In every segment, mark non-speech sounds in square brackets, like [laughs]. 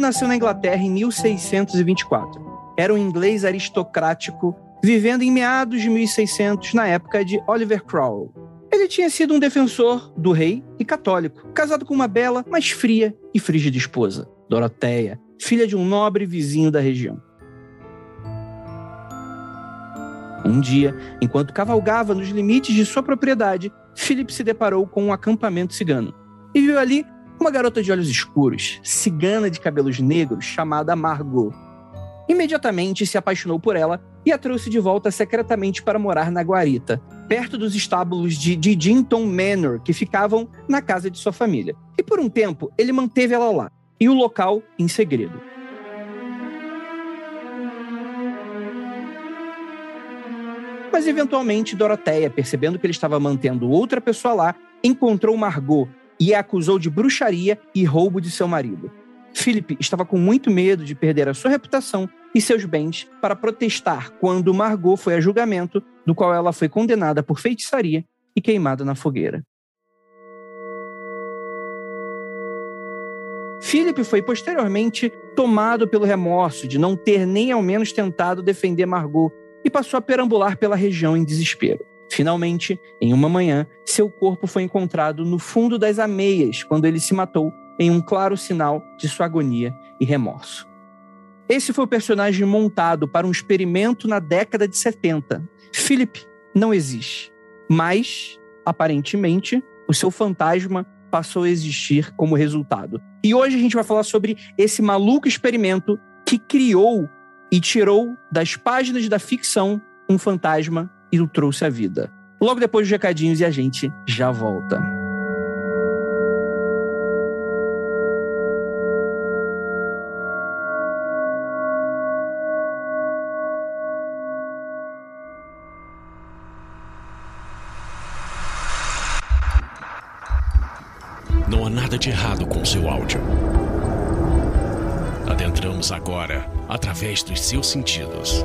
Nasceu na Inglaterra em 1624. Era um inglês aristocrático vivendo em meados de 1600, na época de Oliver Cromwell. Ele tinha sido um defensor do rei e católico, casado com uma bela, mas fria e frígida esposa, Doroteia, filha de um nobre vizinho da região. Um dia, enquanto cavalgava nos limites de sua propriedade, Philip se deparou com um acampamento cigano e viu ali uma garota de olhos escuros, cigana de cabelos negros, chamada Margot. Imediatamente se apaixonou por ela e a trouxe de volta secretamente para morar na guarita, perto dos estábulos de Didington Manor, que ficavam na casa de sua família. E por um tempo ele manteve ela lá, e o local em segredo. Mas eventualmente Doroteia, percebendo que ele estava mantendo outra pessoa lá, encontrou Margot e a acusou de bruxaria e roubo de seu marido. Philip estava com muito medo de perder a sua reputação e seus bens para protestar quando Margot foi a julgamento, do qual ela foi condenada por feitiçaria e queimada na fogueira. Philip foi posteriormente tomado pelo remorso de não ter nem ao menos tentado defender Margot e passou a perambular pela região em desespero. Finalmente, em uma manhã, seu corpo foi encontrado no fundo das ameias quando ele se matou em um claro sinal de sua agonia e remorso. Esse foi o personagem montado para um experimento na década de 70. Philip não existe, mas, aparentemente, o seu fantasma passou a existir como resultado. E hoje a gente vai falar sobre esse maluco experimento que criou e tirou das páginas da ficção um fantasma e o trouxe à vida. Logo depois dos recadinhos e a gente já volta. Não há nada de errado com seu áudio. Adentramos agora através dos seus sentidos.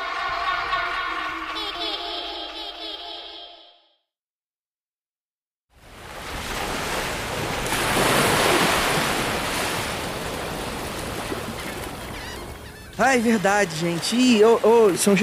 Ah, é verdade, gente. Ih, oh, oh, são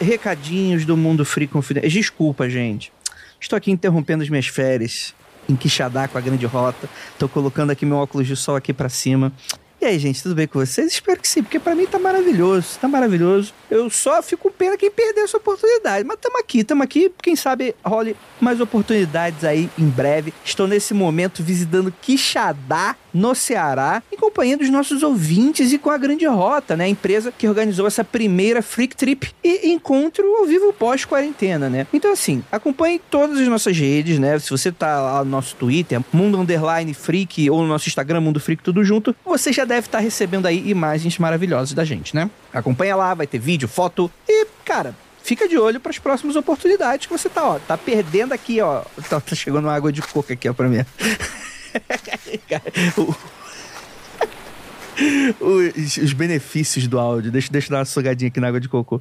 recadinhos do mundo free confidencial. Desculpa, gente. Estou aqui interrompendo as minhas férias em Quixadá com a grande rota. Estou colocando aqui meu óculos de sol aqui para cima. E aí, gente, tudo bem com vocês? Espero que sim, porque para mim tá maravilhoso, tá maravilhoso. Eu só fico com pena quem perder essa oportunidade. Mas tamo aqui, tamo aqui. Quem sabe role mais oportunidades aí em breve. Estou nesse momento visitando Quixadá, no Ceará, em companhia dos nossos ouvintes e com a Grande Rota, né? A empresa que organizou essa primeira Freak Trip e encontro ao vivo pós-quarentena, né? Então, assim, acompanhe todas as nossas redes, né? Se você tá lá no nosso Twitter, Mundo Underline Freak, ou no nosso Instagram, Mundo Freak, tudo junto, você já deve estar tá recebendo aí imagens maravilhosas da gente, né? Acompanha lá, vai ter vídeo, foto e, cara, fica de olho para as próximas oportunidades que você tá, ó, tá perdendo aqui, ó. Tá, tá chegando uma água de coco aqui, ó, pra mim. [laughs] [laughs] os, os, benefícios do áudio. Deixa, deixa eu dar uma sugadinha aqui na água de coco.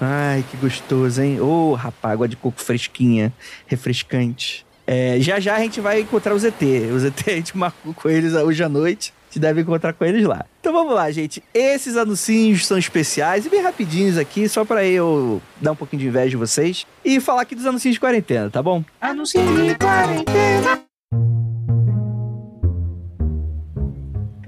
Ai, que gostoso, hein? Ô, oh, rapaz, água de coco fresquinha, refrescante. É, já já a gente vai encontrar o ZT. O ZT a gente marcou com eles hoje à noite. Gente deve encontrar com eles lá. Então vamos lá, gente. Esses anuncinhos são especiais e bem rapidinhos aqui, só para eu dar um pouquinho de inveja de vocês e falar aqui dos anuncinhos de quarentena, tá bom? Anuncinho de quarentena.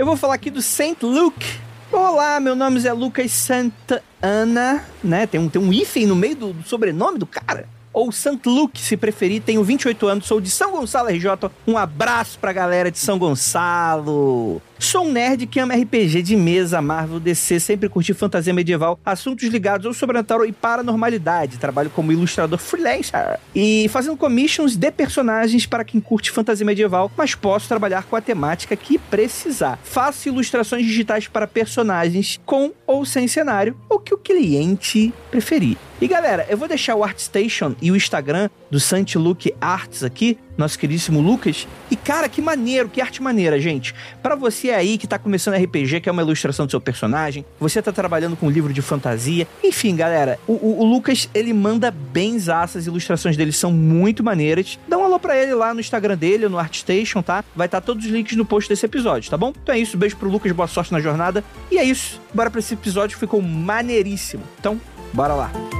Vou falar aqui do Saint Luke. Olá, meu nome é Lucas Santa Ana, né? Tem um, tem um hífen no meio do, do sobrenome do cara ou St. Luke, se preferir. Tenho 28 anos, sou de São Gonçalo RJ. Um abraço pra galera de São Gonçalo. Sou um nerd que ama RPG de mesa, Marvel, DC, sempre curti fantasia medieval, assuntos ligados ao sobrenatural e paranormalidade. Trabalho como ilustrador freelancer e fazendo commissions de personagens para quem curte fantasia medieval, mas posso trabalhar com a temática que precisar. Faço ilustrações digitais para personagens com ou sem cenário, ou que o cliente preferir. E galera, eu vou deixar o ArtStation e o Instagram do Santiluke Arts aqui, nosso queridíssimo Lucas. E cara, que maneiro, que arte maneira, gente. Para você aí que tá começando RPG, que é uma ilustração do seu personagem, você tá trabalhando com um livro de fantasia. Enfim, galera, o, o, o Lucas, ele manda bem as ilustrações dele são muito maneiras. Dá um alô pra ele lá no Instagram dele, no ArtStation, tá? Vai estar tá todos os links no post desse episódio, tá bom? Então é isso, beijo pro Lucas, boa sorte na jornada. E é isso, bora pra esse episódio que ficou maneiríssimo. Então, bora lá.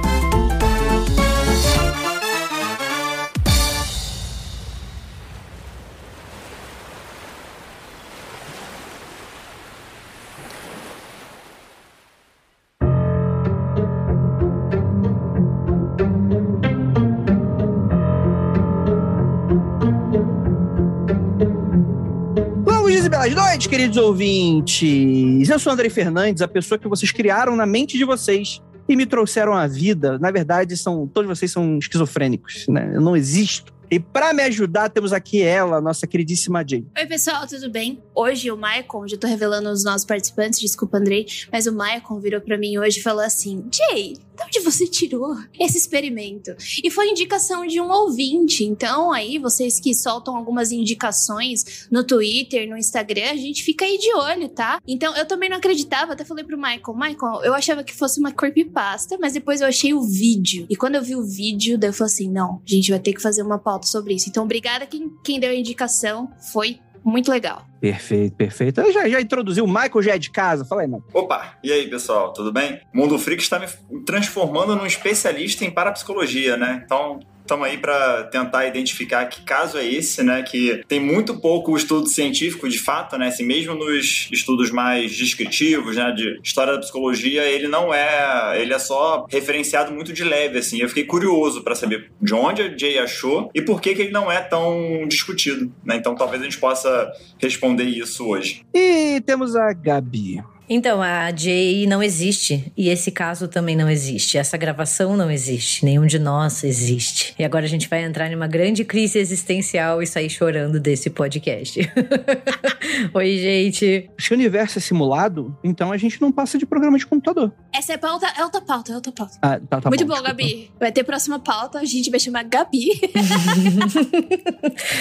Belas noites, queridos ouvintes! Eu sou Andrei Fernandes, a pessoa que vocês criaram na mente de vocês e me trouxeram à vida. Na verdade, são todos vocês são esquizofrênicos, né? Eu não existo. E para me ajudar, temos aqui ela, nossa queridíssima Jay. Oi, pessoal, tudo bem? Hoje o Maicon, já tô revelando os nossos participantes, desculpa, Andrei, mas o Maicon virou para mim hoje e falou assim: Jay, de onde você tirou esse experimento? E foi indicação de um ouvinte. Então, aí, vocês que soltam algumas indicações no Twitter, no Instagram, a gente fica aí de olho, tá? Então, eu também não acreditava, até falei pro Michael: Michael, eu achava que fosse uma creepypasta, mas depois eu achei o vídeo. E quando eu vi o vídeo, daí eu falei assim: não, a gente vai ter que fazer uma pauta sobre isso. Então, obrigada quem, quem deu a indicação. Foi muito legal. Perfeito, perfeito. Eu já, já introduziu o Michael, já é de casa. Fala aí, mano. Opa, e aí, pessoal, tudo bem? Mundo Freak está me transformando num especialista em parapsicologia, né? Então, estamos aí para tentar identificar que caso é esse, né? Que tem muito pouco estudo científico de fato, né? Assim, mesmo nos estudos mais descritivos, né? De história da psicologia, ele não é. Ele é só referenciado muito de leve, assim. Eu fiquei curioso para saber de onde a Jay achou e por que, que ele não é tão discutido, né? Então talvez a gente possa responder isso hoje. E temos a Gabi. Então, a Jay não existe. E esse caso também não existe. Essa gravação não existe. Nenhum de nós existe. E agora a gente vai entrar numa grande crise existencial e sair chorando desse podcast. [laughs] Oi, gente. Se o universo é simulado, então a gente não passa de programa de computador. Essa é pauta, é outra pauta, é outra pauta. Ah, tá, tá Muito bom, bom, Gabi. Vai ter próxima pauta, a gente vai chamar Gabi. [laughs]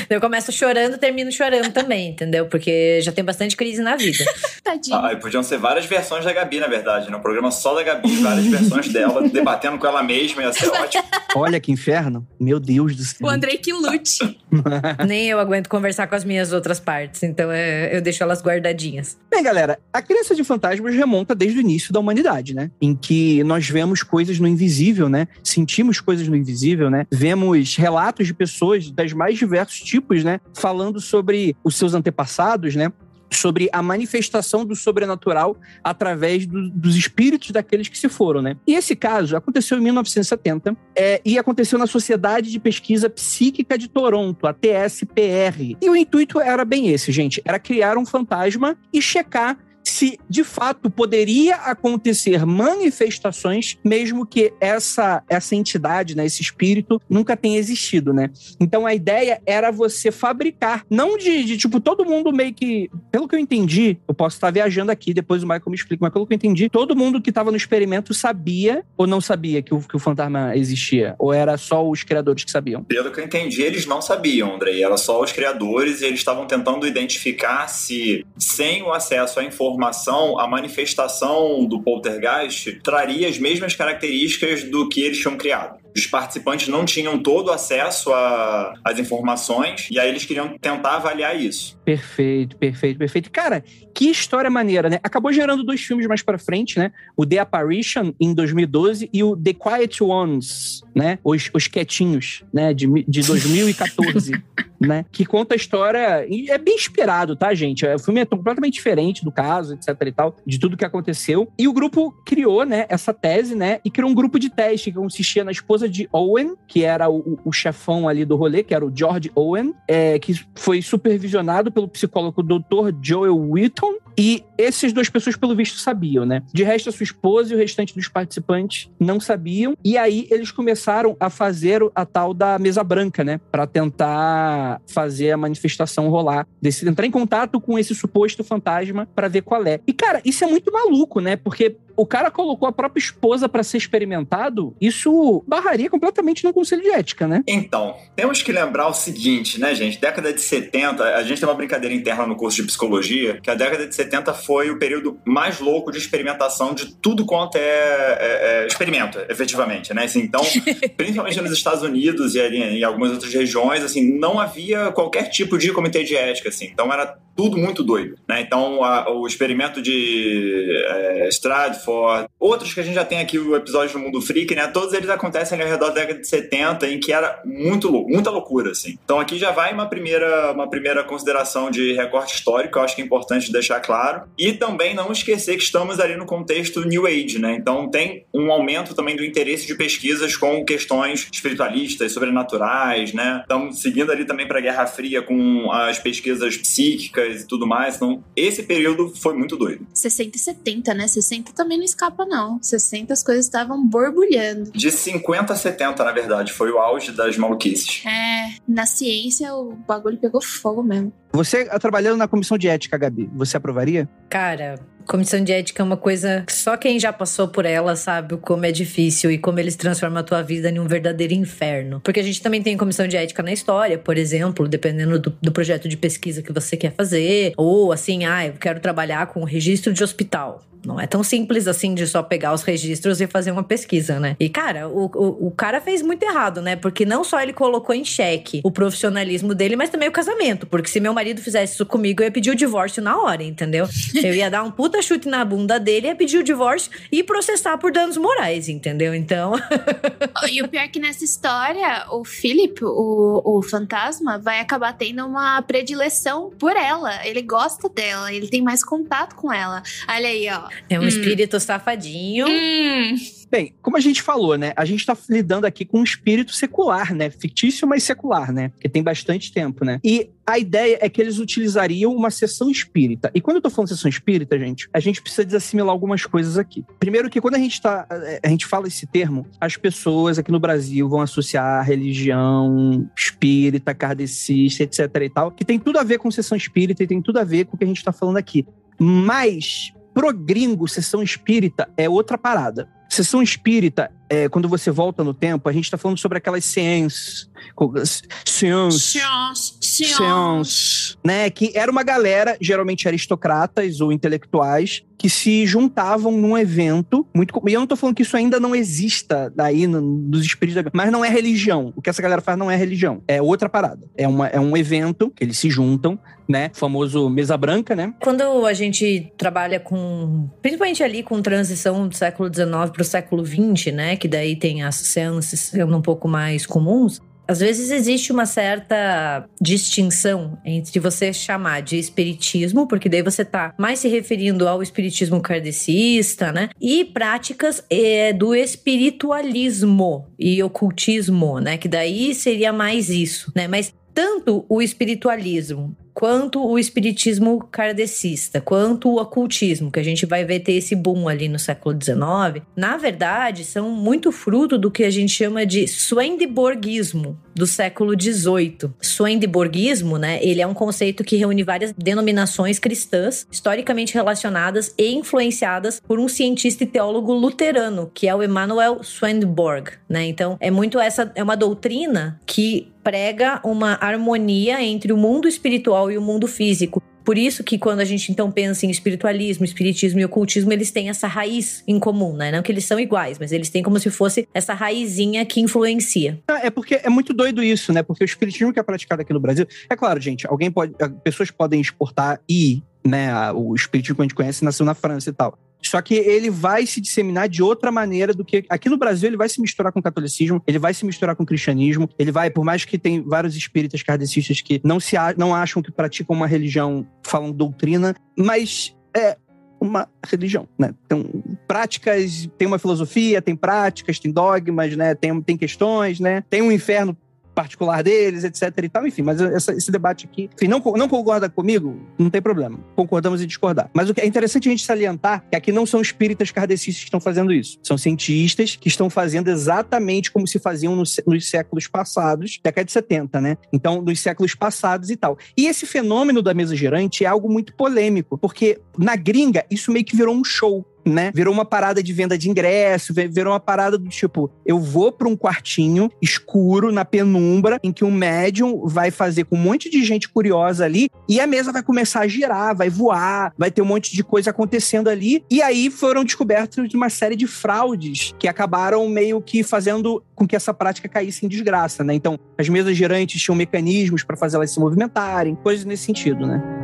eu começo chorando, termino chorando também, entendeu? Porque já tem bastante crise na vida. Tadinho. Ah, podiam ser várias versões da Gabi, na verdade, né? Um programa só da Gabi, várias [laughs] versões dela, debatendo com ela mesma, ia ser ótimo. Olha que inferno. Meu Deus do céu. O Andrei que lute. [laughs] Nem eu aguento conversar com as minhas outras partes, então é, eu deixo elas guardadinhas. Bem, galera, a crença de fantasmas remonta desde o início da humanidade, né? Em que nós vemos coisas no invisível, né? Sentimos coisas no invisível, né? Vemos relatos de pessoas das mais diversos tipos, né? Falando sobre os seus antepassados, né? Sobre a manifestação do sobrenatural através do, dos espíritos daqueles que se foram, né? E esse caso aconteceu em 1970 é, e aconteceu na Sociedade de Pesquisa Psíquica de Toronto, a TSPR. E o intuito era bem esse, gente, era criar um fantasma e checar se de fato poderia acontecer manifestações, mesmo que essa, essa entidade, né, esse espírito, nunca tenha existido, né? Então a ideia era você fabricar, não de, de tipo, todo mundo meio que. Pelo que eu entendi, eu posso estar viajando aqui, depois o Michael me explica, mas pelo que eu entendi, todo mundo que estava no experimento sabia ou não sabia que o, que o fantasma existia? Ou era só os criadores que sabiam? Pelo que eu entendi, eles não sabiam, Andrei. Era só os criadores e eles estavam tentando identificar se, sem o acesso à informação, informação, a manifestação do poltergeist traria as mesmas características do que eles tinham criado. Os participantes não tinham todo acesso às informações e aí eles queriam tentar avaliar isso. Perfeito, perfeito, perfeito. Cara, que história maneira, né? Acabou gerando dois filmes mais para frente, né? O The Apparition em 2012 e o The Quiet Ones, né? Os, os quietinhos, né? De, de 2014, [laughs] né? Que conta a história e é bem inspirado, tá, gente? O filme é completamente diferente do caso, etc e tal, de tudo que aconteceu. E o grupo criou, né? Essa tese, né? E criou um grupo de teste que consistia na esposa de Owen, que era o, o chefão ali do rolê, que era o George Owen, é, que foi supervisionado pelo psicólogo Dr. Joel Wheaton. E essas duas pessoas, pelo visto, sabiam, né? De resto, a sua esposa e o restante dos participantes não sabiam. E aí eles começaram a fazer a tal da mesa branca, né? Para tentar fazer a manifestação rolar, desse, entrar em contato com esse suposto fantasma para ver qual é. E, cara, isso é muito maluco, né? Porque o cara colocou a própria esposa para ser experimentado, isso barraria completamente no conselho de ética, né? Então, temos que lembrar o seguinte, né, gente? Década de 70, a gente tem uma brincadeira interna no curso de psicologia, que a década de 70 foi o período mais louco de experimentação de tudo quanto é, é, é experimento, efetivamente, né? Assim, então, [laughs] principalmente nos Estados Unidos e ali, em algumas outras regiões, assim, não havia qualquer tipo de comitê de ética, assim. Então, era tudo muito doido, né? Então, a, o experimento de é, Stratford, outros que a gente já tem aqui o episódio do Mundo Freak, né? Todos eles acontecem ao redor da década de 70, em que era muito muita loucura, assim. Então, aqui já vai uma primeira, uma primeira consideração de recorte histórico, eu acho que é importante deixar claro. E também não esquecer que estamos ali no contexto New Age, né? Então, tem um aumento também do interesse de pesquisas com questões espiritualistas, sobrenaturais, né? Estamos seguindo ali também para a Guerra Fria com as pesquisas psíquicas e tudo mais. Então, esse período foi muito doido. 60 e 70, né? 60 também não escapa, não. 60 as coisas estavam borbulhando. De 50 a 70, na verdade, foi o auge das maluquices. É, na ciência o bagulho pegou fogo mesmo. Você trabalhando na comissão de ética, Gabi, você aprovaria? Cara, comissão de ética é uma coisa que só quem já passou por ela sabe como é difícil e como eles transformam a tua vida em um verdadeiro inferno. Porque a gente também tem comissão de ética na história, por exemplo, dependendo do, do projeto de pesquisa que você quer fazer. Ou assim, ah, eu quero trabalhar com registro de hospital. Não é tão simples assim de só pegar os registros e fazer uma pesquisa, né? E, cara, o, o, o, cara fez muito errado, né? Porque não só ele colocou em xeque o profissionalismo dele, mas também o casamento. Porque se meu marido fizesse isso comigo, eu ia pedir o divórcio na hora, entendeu? [laughs] Eu ia dar um puta chute na bunda dele, ia pedir o divórcio e processar por danos morais, entendeu? Então. [laughs] e o pior é que nessa história, o Philip, o, o fantasma, vai acabar tendo uma predileção por ela. Ele gosta dela, ele tem mais contato com ela. Olha aí, ó. É um hum. espírito safadinho. Hum. Bem, como a gente falou, né? A gente tá lidando aqui com um espírito secular, né? Fictício, mas secular, né? Porque tem bastante tempo, né? E a ideia é que eles utilizariam uma sessão espírita. E quando eu tô falando sessão espírita, gente, a gente precisa desassimilar algumas coisas aqui. Primeiro que quando a gente tá, eh, a gente fala esse termo, as pessoas aqui no Brasil vão associar religião espírita, kardecista, etc e tal, que tem tudo a ver com sessão espírita e tem tudo a ver com o que a gente tá falando aqui. Mas Pro gringo, sessão espírita é outra parada. Sessão espírita, é, quando você volta no tempo, a gente está falando sobre aquelas ciências. Ciências. Ciências. Né? Que era uma galera, geralmente aristocratas ou intelectuais, que se juntavam num evento muito. E eu não tô falando que isso ainda não exista daí no, dos espíritos, mas não é religião. O que essa galera faz não é religião. É outra parada. É, uma, é um evento que eles se juntam, né? O famoso mesa branca, né? Quando a gente trabalha com. Principalmente ali com transição do século XIX para o século XX, né? Que daí tem as seances sendo um pouco mais comuns às vezes existe uma certa distinção entre você chamar de espiritismo, porque daí você tá mais se referindo ao espiritismo kardecista, né? E práticas é, do espiritualismo e ocultismo, né? Que daí seria mais isso, né? Mas tanto o espiritualismo quanto o espiritismo kardecista, quanto o ocultismo, que a gente vai ver ter esse boom ali no século XIX, na verdade, são muito fruto do que a gente chama de Swedenborgismo do século XVIII. Swedenborgismo, né, ele é um conceito que reúne várias denominações cristãs historicamente relacionadas e influenciadas por um cientista e teólogo luterano, que é o Emanuel Swedenborg, né? Então, é muito essa é uma doutrina que prega uma harmonia entre o mundo espiritual e o mundo físico. Por isso que quando a gente então pensa em espiritualismo, espiritismo e ocultismo, eles têm essa raiz em comum, né? Não que eles são iguais, mas eles têm como se fosse essa raizinha que influencia. É porque é muito doido isso, né? Porque o espiritismo que é praticado aqui no Brasil, é claro, gente, alguém pode, pessoas podem exportar e né, o espiritismo que a gente conhece nasceu na França e tal. Só que ele vai se disseminar de outra maneira do que. Aqui no Brasil, ele vai se misturar com o catolicismo, ele vai se misturar com o cristianismo, ele vai, por mais que tem vários espíritas kardecistas que não, se, não acham que praticam uma religião, falam doutrina, mas é uma religião, né? Então, práticas, tem uma filosofia, tem práticas, tem dogmas, né? Tem, tem questões, né? Tem um inferno particular deles, etc e tal, enfim, mas essa, esse debate aqui, enfim, não, não concorda comigo? Não tem problema, concordamos em discordar. Mas o que é interessante a gente salientar é que aqui não são espíritas kardecistas que estão fazendo isso, são cientistas que estão fazendo exatamente como se faziam nos, séculos passados, década de 70, né? Então, nos séculos passados e tal. E esse fenômeno da mesa girante é algo muito polêmico, porque na gringa isso meio que virou um show né? Virou uma parada de venda de ingresso, virou uma parada do tipo, eu vou para um quartinho escuro na penumbra em que um médium vai fazer com um monte de gente curiosa ali e a mesa vai começar a girar, vai voar, vai ter um monte de coisa acontecendo ali. E aí foram descobertos uma série de fraudes que acabaram meio que fazendo com que essa prática caísse em desgraça, né? Então, as mesas girantes tinham mecanismos para fazer elas se movimentarem, coisas nesse sentido, né?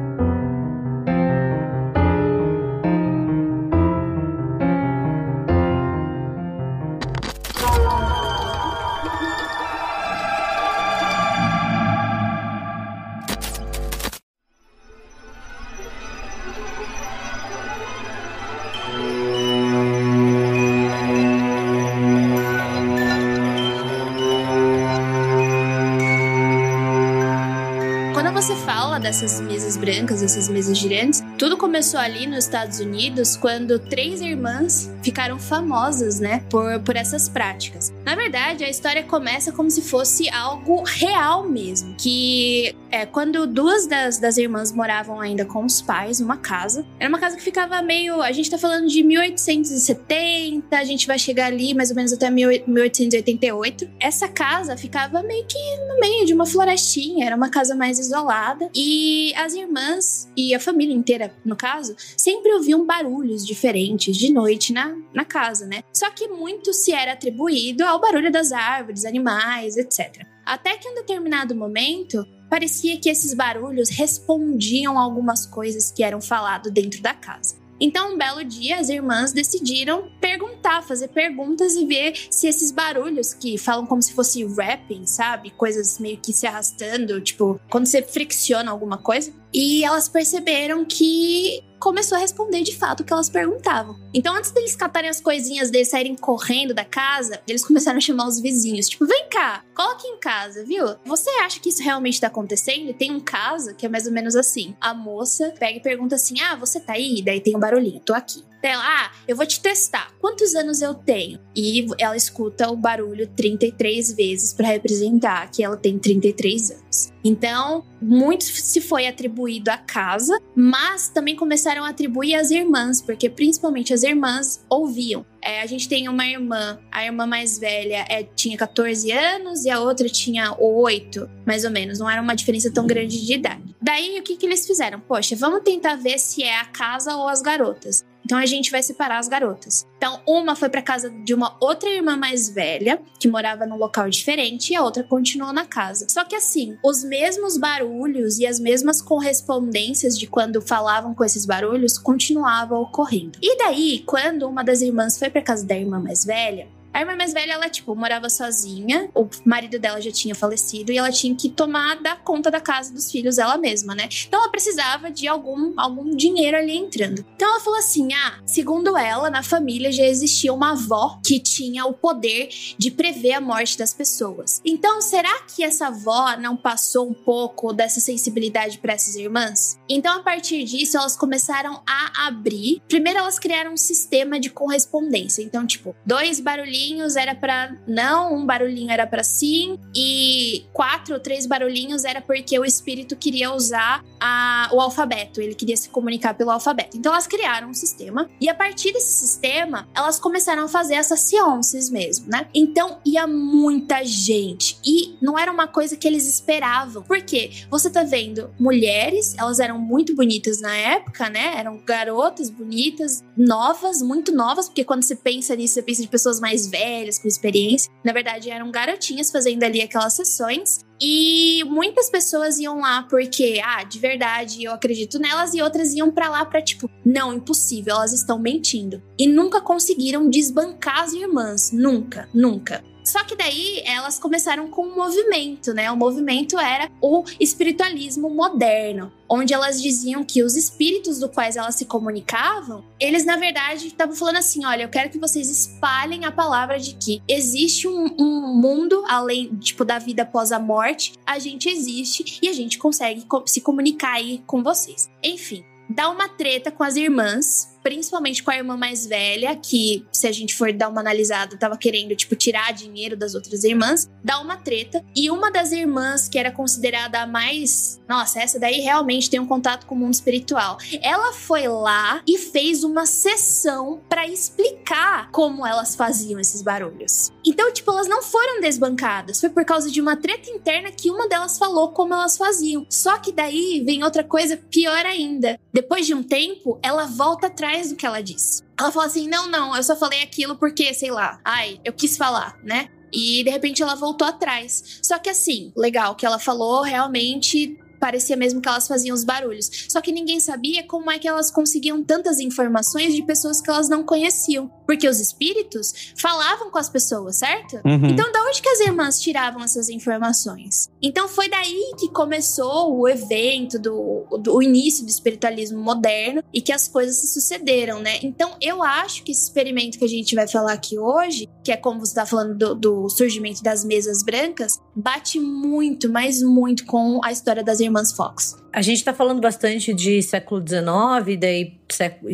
Começou ali nos Estados Unidos quando três irmãs ficaram famosas, né, por, por essas práticas. Na verdade, a história começa como se fosse algo real mesmo, que é quando duas das, das irmãs moravam ainda com os pais numa casa. Era uma casa que ficava meio, a gente tá falando de 1870, a gente vai chegar ali mais ou menos até 1888. Essa casa ficava meio que no meio de uma florestinha, era uma casa mais isolada e as irmãs e a família inteira no caso, sempre ouviam barulhos diferentes de noite na, na casa, né? Só que muito se era atribuído ao barulho das árvores, animais, etc. Até que em um determinado momento, parecia que esses barulhos respondiam a algumas coisas que eram falado dentro da casa. Então, um belo dia, as irmãs decidiram perguntar, fazer perguntas e ver se esses barulhos que falam como se fosse rapping, sabe? Coisas meio que se arrastando, tipo, quando você fricciona alguma coisa. E elas perceberam que começou a responder de fato o que elas perguntavam. Então, antes deles catarem as coisinhas deles saírem correndo da casa, eles começaram a chamar os vizinhos. Tipo, vem cá, coloque em casa, viu? Você acha que isso realmente tá acontecendo? E tem um caso que é mais ou menos assim. A moça pega e pergunta assim: Ah, você tá aí? Daí tem um barulhinho, tô aqui ela, ah, eu vou te testar. Quantos anos eu tenho? E ela escuta o barulho 33 vezes para representar que ela tem 33 anos. Então, muito se foi atribuído à casa, mas também começaram a atribuir às irmãs, porque principalmente as irmãs ouviam. É, a gente tem uma irmã, a irmã mais velha é, tinha 14 anos e a outra tinha 8, mais ou menos. Não era uma diferença tão grande de idade. Daí, o que, que eles fizeram? Poxa, vamos tentar ver se é a casa ou as garotas. Então a gente vai separar as garotas. Então uma foi para casa de uma outra irmã mais velha, que morava num local diferente, e a outra continuou na casa. Só que assim, os mesmos barulhos e as mesmas correspondências de quando falavam com esses barulhos continuavam ocorrendo. E daí, quando uma das irmãs foi para casa da irmã mais velha, a irmã mais velha, ela, tipo, morava sozinha, o marido dela já tinha falecido e ela tinha que tomar da conta da casa dos filhos ela mesma, né? Então ela precisava de algum, algum dinheiro ali entrando. Então ela falou assim: ah, segundo ela, na família já existia uma avó que tinha o poder de prever a morte das pessoas. Então, será que essa avó não passou um pouco dessa sensibilidade para essas irmãs? Então, a partir disso, elas começaram a abrir. Primeiro, elas criaram um sistema de correspondência. Então, tipo, dois barulhinhos barulhinhos era para não, um barulhinho era para sim, e quatro ou três barulhinhos era porque o espírito queria usar a, o alfabeto, ele queria se comunicar pelo alfabeto. Então elas criaram um sistema, e a partir desse sistema, elas começaram a fazer essas seances mesmo, né? Então ia muita gente, e não era uma coisa que eles esperavam, porque você tá vendo mulheres, elas eram muito bonitas na época, né? Eram garotas bonitas, novas, muito novas, porque quando você pensa nisso, você pensa de pessoas mais velhas, com experiência. Na verdade, eram garotinhas fazendo ali aquelas sessões. E muitas pessoas iam lá porque, ah, de verdade, eu acredito nelas, e outras iam para lá para tipo, não, impossível, elas estão mentindo. E nunca conseguiram desbancar as irmãs, nunca, nunca. Só que daí elas começaram com um movimento, né? O movimento era o espiritualismo moderno, onde elas diziam que os espíritos do quais elas se comunicavam, eles na verdade estavam falando assim: olha, eu quero que vocês espalhem a palavra de que existe um, um mundo além, tipo, da vida após a morte, a gente existe e a gente consegue se comunicar aí com vocês. Enfim, dá uma treta com as irmãs principalmente com a irmã mais velha, que, se a gente for dar uma analisada, tava querendo, tipo, tirar dinheiro das outras irmãs, dá uma treta. E uma das irmãs, que era considerada a mais. Nossa, essa daí realmente tem um contato com o mundo espiritual. Ela foi lá e fez uma sessão para explicar como elas faziam esses barulhos. Então, tipo, elas não foram desbancadas. Foi por causa de uma treta interna que uma delas falou como elas faziam. Só que daí vem outra coisa pior ainda. Depois de um tempo, ela volta atrás do que ela disse. Ela fala assim: não, não, eu só falei aquilo porque, sei lá, ai, eu quis falar, né? E de repente ela voltou atrás. Só que assim, legal, que ela falou realmente parecia mesmo que elas faziam os barulhos. Só que ninguém sabia como é que elas conseguiam tantas informações de pessoas que elas não conheciam. Porque os espíritos falavam com as pessoas, certo? Uhum. Então, da onde que as irmãs tiravam essas informações? Então, foi daí que começou o evento do, do o início do espiritualismo moderno e que as coisas se sucederam, né? Então, eu acho que esse experimento que a gente vai falar aqui hoje, que é como você está falando do, do surgimento das mesas brancas, bate muito, mas muito com a história das irmãs Fox. A gente está falando bastante de século XIX, daí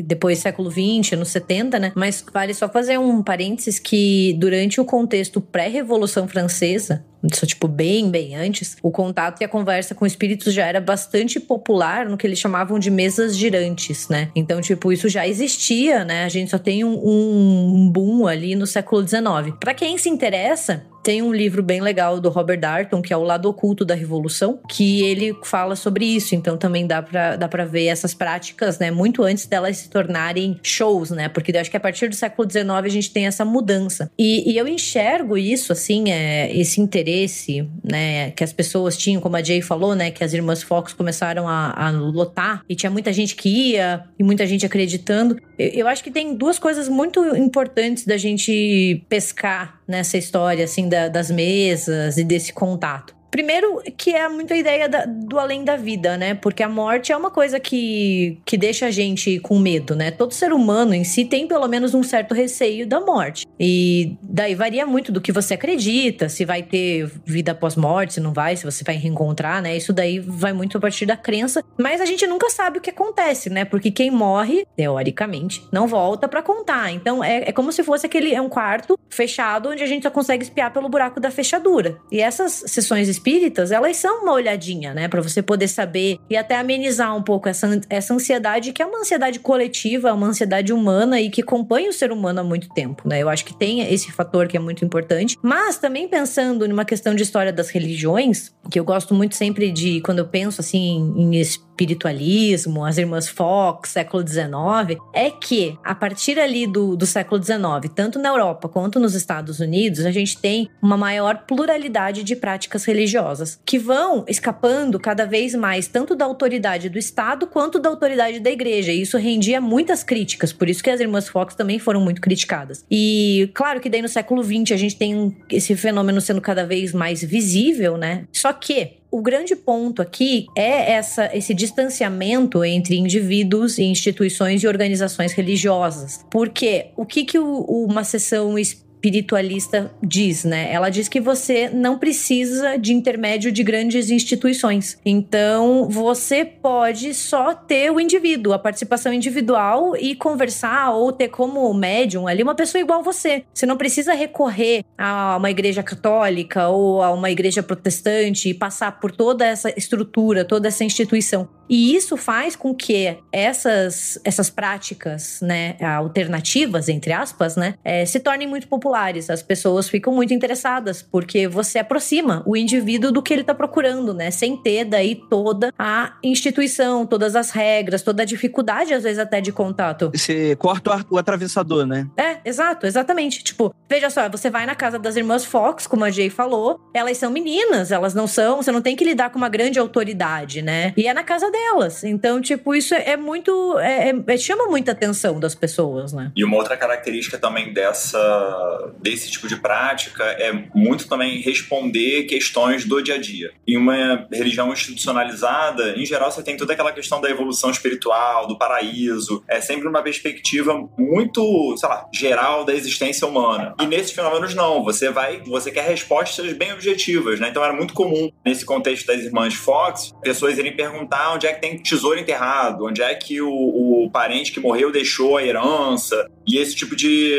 depois século XX, anos 70, né? Mas vale só fazer um parênteses que durante o contexto pré-revolução francesa, isso tipo bem, bem antes, o contato e a conversa com espíritos já era bastante popular no que eles chamavam de mesas girantes, né? Então, tipo, isso já existia, né? A gente só tem um, um boom ali no século XIX. Para quem se interessa, tem um livro bem legal do Robert Darton, que é O Lado Oculto da Revolução, que ele fala sobre isso. Então também dá pra, dá pra ver essas práticas, né? Muito antes delas se tornarem shows, né? Porque eu acho que a partir do século XIX a gente tem essa mudança. E, e eu enxergo isso, assim, é, esse interesse, né? Que as pessoas tinham, como a Jay falou, né? Que as irmãs Fox começaram a, a lotar e tinha muita gente que ia e muita gente acreditando. Eu, eu acho que tem duas coisas muito importantes da gente pescar nessa história, assim, da, das mesas e desse contato. Primeiro, que é muito a ideia da, do além da vida, né? Porque a morte é uma coisa que, que deixa a gente com medo, né? Todo ser humano em si tem pelo menos um certo receio da morte. E daí varia muito do que você acredita, se vai ter vida após morte, se não vai, se você vai reencontrar, né? Isso daí vai muito a partir da crença. Mas a gente nunca sabe o que acontece, né? Porque quem morre, teoricamente, não volta para contar. Então é, é como se fosse aquele é um quarto fechado onde a gente só consegue espiar pelo buraco da fechadura. E essas sessões espíritas, elas são uma olhadinha, né? Para você poder saber e até amenizar um pouco essa, essa ansiedade, que é uma ansiedade coletiva, uma ansiedade humana e que acompanha o ser humano há muito tempo, né? Eu acho que tem esse fator que é muito importante. Mas também pensando numa questão de história das religiões, que eu gosto muito sempre de, quando eu penso assim em espiritualismo, as irmãs Fox, século XIX, é que a partir ali do, do século XIX, tanto na Europa quanto nos Estados Unidos, a gente tem uma maior pluralidade de práticas religiosas religiosas, que vão escapando cada vez mais tanto da autoridade do Estado quanto da autoridade da igreja. E isso rendia muitas críticas, por isso que as irmãs Fox também foram muito criticadas. E claro que daí no século XX a gente tem esse fenômeno sendo cada vez mais visível, né? Só que o grande ponto aqui é essa, esse distanciamento entre indivíduos e instituições e organizações religiosas. Porque o que, que o, uma sessão espírita espiritualista diz, né? Ela diz que você não precisa de intermédio de grandes instituições. Então, você pode só ter o indivíduo, a participação individual e conversar ou ter como médium ali uma pessoa igual você. Você não precisa recorrer a uma igreja católica ou a uma igreja protestante e passar por toda essa estrutura, toda essa instituição. E isso faz com que essas, essas práticas, né, alternativas, entre aspas, né, é, se tornem muito populares. As pessoas ficam muito interessadas, porque você aproxima o indivíduo do que ele está procurando, né, sem ter daí toda a instituição, todas as regras, toda a dificuldade, às vezes, até de contato. Você corta o atravessador, né? É, exato, exatamente. Tipo, veja só, você vai na casa das irmãs Fox, como a Jay falou, elas são meninas, elas não são, você não tem que lidar com uma grande autoridade, né? E é na casa delas. Então, tipo, isso é, muito. É, é, chama muita atenção das pessoas, né? E uma outra característica também dessa desse tipo de prática é muito também responder questões do dia a dia. Em uma religião institucionalizada, em geral, você tem toda aquela questão da evolução espiritual, do paraíso, é sempre uma perspectiva muito, sei lá, geral da existência humana. E nesses fenômenos, não. Você vai, você quer respostas bem objetivas, né? Então era muito comum, nesse contexto das irmãs Fox, pessoas irem perguntar onde é que tem tesouro enterrado, onde é que o, o parente que morreu deixou a herança, e esse tipo de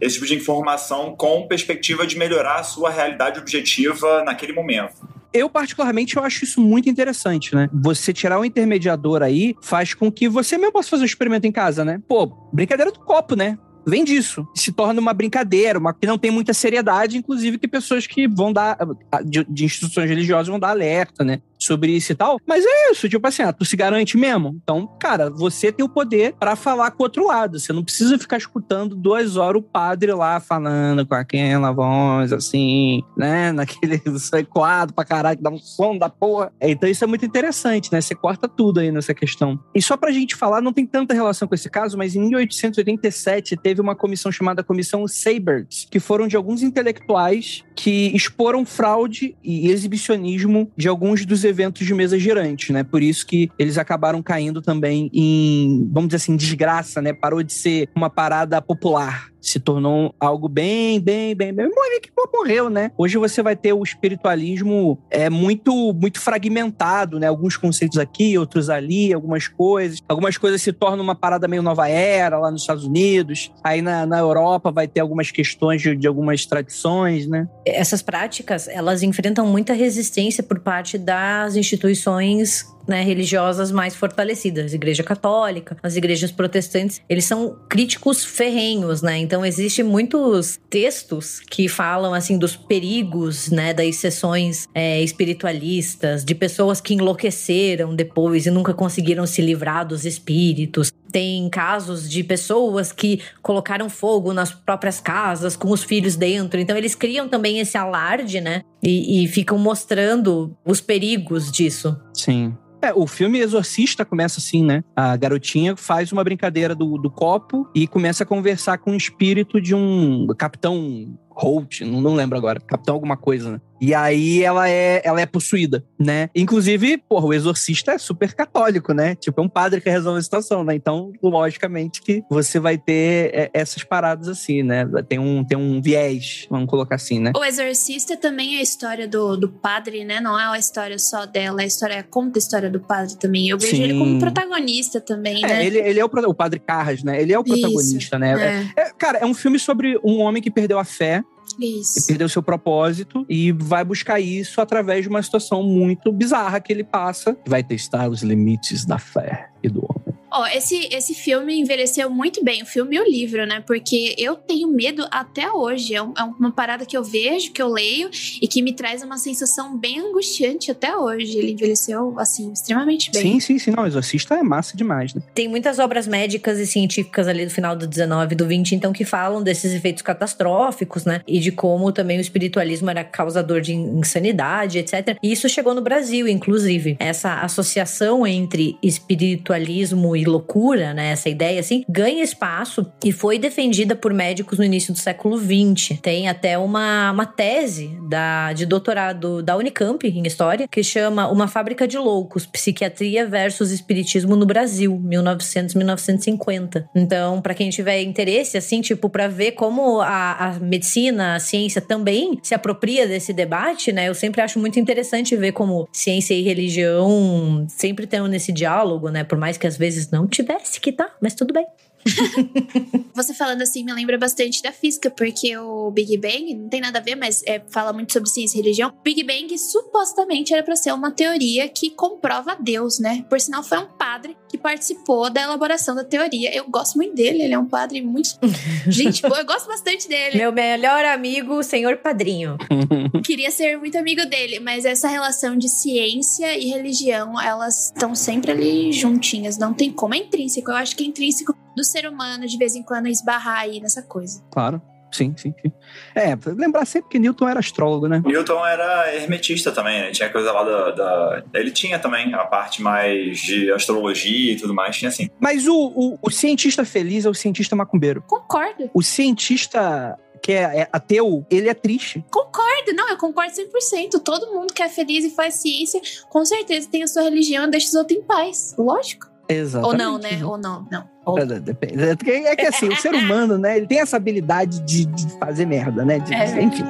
esse tipo de informação com perspectiva de melhorar a sua realidade objetiva naquele momento. Eu, particularmente, eu acho isso muito interessante, né? Você tirar o intermediador aí faz com que você mesmo possa fazer um experimento em casa, né? Pô, brincadeira do copo, né? vem disso. Se torna uma brincadeira, uma que não tem muita seriedade, inclusive que pessoas que vão dar, de, de instituições religiosas vão dar alerta, né? Sobre isso e tal. Mas é isso, tipo assim, ah, tu se garante mesmo? Então, cara, você tem o poder para falar com o outro lado. Você não precisa ficar escutando duas horas o padre lá falando com aquela voz, assim, né? [laughs] Naquele ecoado pra caralho, que dá um som da porra. Então, isso é muito interessante, né? Você corta tudo aí nessa questão. E só pra gente falar, não tem tanta relação com esse caso, mas em 1887 teve uma comissão chamada Comissão Sabert, que foram de alguns intelectuais que exporam fraude e exibicionismo de alguns dos eventos de mesa girante, né? Por isso que eles acabaram caindo também em, vamos dizer assim, desgraça, né? Parou de ser uma parada popular se tornou algo bem, bem, bem, bem. Morre que morreu, né? Hoje você vai ter o espiritualismo é muito, muito fragmentado, né? Alguns conceitos aqui, outros ali, algumas coisas. Algumas coisas se tornam uma parada meio nova era lá nos Estados Unidos. Aí na, na Europa vai ter algumas questões de, de algumas tradições, né? Essas práticas, elas enfrentam muita resistência por parte das instituições né, religiosas mais fortalecidas, a Igreja Católica, as igrejas protestantes, eles são críticos ferrenhos, né? Então existe muitos textos que falam assim dos perigos, né, das sessões é, espiritualistas, de pessoas que enlouqueceram depois e nunca conseguiram se livrar dos espíritos. Tem casos de pessoas que colocaram fogo nas próprias casas com os filhos dentro. Então eles criam também esse alarde, né? E, e ficam mostrando os perigos disso. Sim. É, o filme Exorcista começa assim, né? A garotinha faz uma brincadeira do, do copo e começa a conversar com o espírito de um capitão Holt, não, lembro agora, capitão alguma coisa, né? E aí ela é, ela é possuída, né? Inclusive, porra, o exorcista é super católico, né? Tipo, é um padre que resolve a situação, né? Então, logicamente que você vai ter é, essas paradas assim, né? Tem um, tem um viés, vamos colocar assim, né? O exorcista também é a história do, do padre, né? Não é a história só dela, é a história, conta a história do padre também. Eu vejo Sim. ele como protagonista também, é, né? Ele, ele é o, o padre Carras, né? Ele é o protagonista, Isso, né? É. É, cara, é um filme sobre um homem que perdeu a fé isso. Perdeu seu propósito e vai buscar isso através de uma situação muito bizarra que ele passa. Vai testar os limites da fé e do homem. Ó, oh, esse, esse filme envelheceu muito bem, o filme e o livro, né? Porque eu tenho medo até hoje. É, um, é, uma parada que eu vejo, que eu leio e que me traz uma sensação bem angustiante até hoje. Ele envelheceu, assim, extremamente bem. Sim, sim, sim. Não, Exorcista é massa demais, né? Tem muitas obras médicas e científicas ali do final do 19 e do 20, então, que falam desses efeitos catastróficos, né? E de como também o espiritualismo era causador de insanidade, etc. E isso chegou no Brasil, inclusive. Essa associação entre espiritualismo e loucura, né? Essa ideia assim, ganha espaço e foi defendida por médicos no início do século XX. Tem até uma, uma tese da, de doutorado da Unicamp em História que chama Uma Fábrica de Loucos: Psiquiatria versus Espiritismo no Brasil, 1900-1950. Então, para quem tiver interesse, assim, tipo, para ver como a, a medicina, a ciência também se apropria desse debate, né? Eu sempre acho muito interessante ver como ciência e religião sempre estão nesse diálogo, né? Por mais que às vezes não tivesse que tá, mas tudo bem. [laughs] Você falando assim me lembra bastante da física, porque o Big Bang não tem nada a ver, mas é, fala muito sobre ciência e religião. Big Bang supostamente era para ser uma teoria que comprova Deus, né? Por sinal, foi um padre que participou da elaboração da teoria. Eu gosto muito dele, ele é um padre muito. [laughs] Gente boa, eu gosto bastante dele. Meu melhor amigo, o senhor padrinho. [laughs] Queria ser muito amigo dele, mas essa relação de ciência e religião, elas estão sempre ali juntinhas, não tem como. É intrínseco, eu acho que é intrínseco do ser humano de vez em quando esbarrar aí nessa coisa. Claro. Sim, sim, sim. É, lembrar sempre que Newton era astrólogo, né? Newton era hermetista também, né? Tinha coisa lá da, da, Ele tinha também a parte mais de astrologia e tudo mais, tinha assim. Mas o, o, o cientista feliz é o cientista macumbeiro. Concordo. O cientista que é, é ateu, ele é triste. Concordo, não, eu concordo 100%. Todo mundo que é feliz e faz ciência, com certeza tem a sua religião e deixa os outros em paz. Lógico. Exatamente. Ou não, né? Ou não, não. Ou... Depende. É que, é que assim, o ser humano, né, ele tem essa habilidade de, de fazer merda, né? De, É. enfim.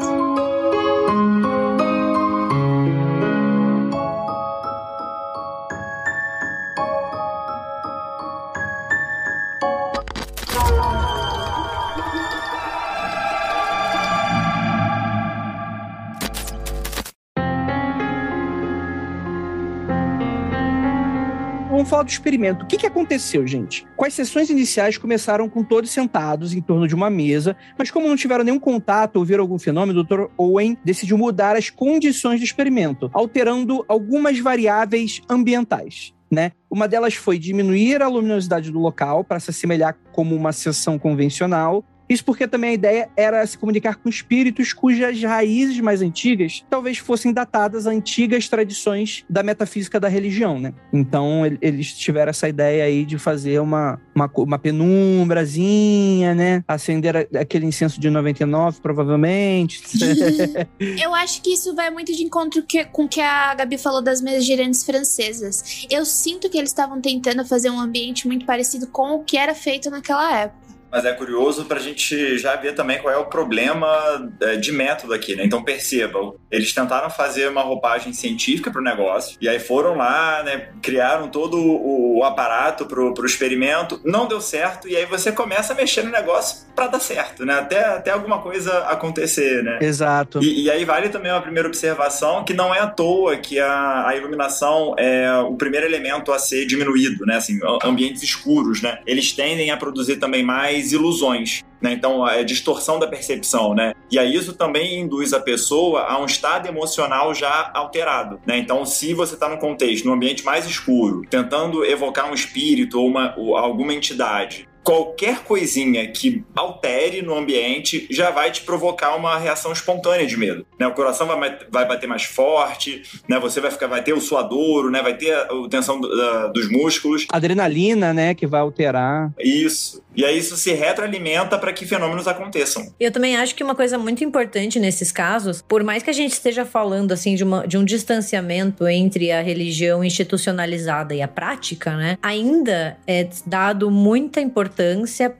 Vamos falar do experimento. O que, que aconteceu, gente? As sessões iniciais começaram com todos sentados em torno de uma mesa, mas como não tiveram nenhum contato ou viram algum fenômeno, o Dr. Owen decidiu mudar as condições do experimento, alterando algumas variáveis ambientais. Né? Uma delas foi diminuir a luminosidade do local para se assemelhar como uma sessão convencional. Isso porque também a ideia era se comunicar com espíritos cujas raízes mais antigas talvez fossem datadas a antigas tradições da metafísica da religião, né? Então el- eles tiveram essa ideia aí de fazer uma, uma, uma penumbrazinha, né? Acender aquele incenso de 99, provavelmente. [laughs] Eu acho que isso vai muito de encontro que- com o que a Gabi falou das mesas girantes francesas. Eu sinto que eles estavam tentando fazer um ambiente muito parecido com o que era feito naquela época. Mas é curioso para a gente já ver também qual é o problema é, de método aqui, né? Então percebam, eles tentaram fazer uma roupagem científica para o negócio, e aí foram lá, né? Criaram todo o, o aparato para o experimento, não deu certo, e aí você começa a mexer no negócio para dar certo, né? Até, até alguma coisa acontecer, né? Exato. E, e aí vale também uma primeira observação que não é à toa que a, a iluminação é o primeiro elemento a ser diminuído, né? Assim, ambientes escuros, né? Eles tendem a produzir também mais ilusões. Né? Então, é distorção da percepção, né? E aí isso também induz a pessoa a um estado emocional já alterado, né? Então, se você está num contexto, num ambiente mais escuro, tentando evocar um espírito ou, uma, ou alguma entidade, qualquer coisinha que altere no ambiente já vai te provocar uma reação espontânea de medo. Né? O coração vai, vai bater mais forte, né? Você vai ficar, vai ter o suadouro, né? Vai ter a, a tensão do- da- dos músculos. Adrenalina, né? Que vai alterar. Isso. E aí isso se retroalimenta para que fenômenos aconteçam. Eu também acho que uma coisa muito importante nesses casos, por mais que a gente esteja falando assim de, uma, de um distanciamento entre a religião institucionalizada e a prática, né? Ainda é dado muita importância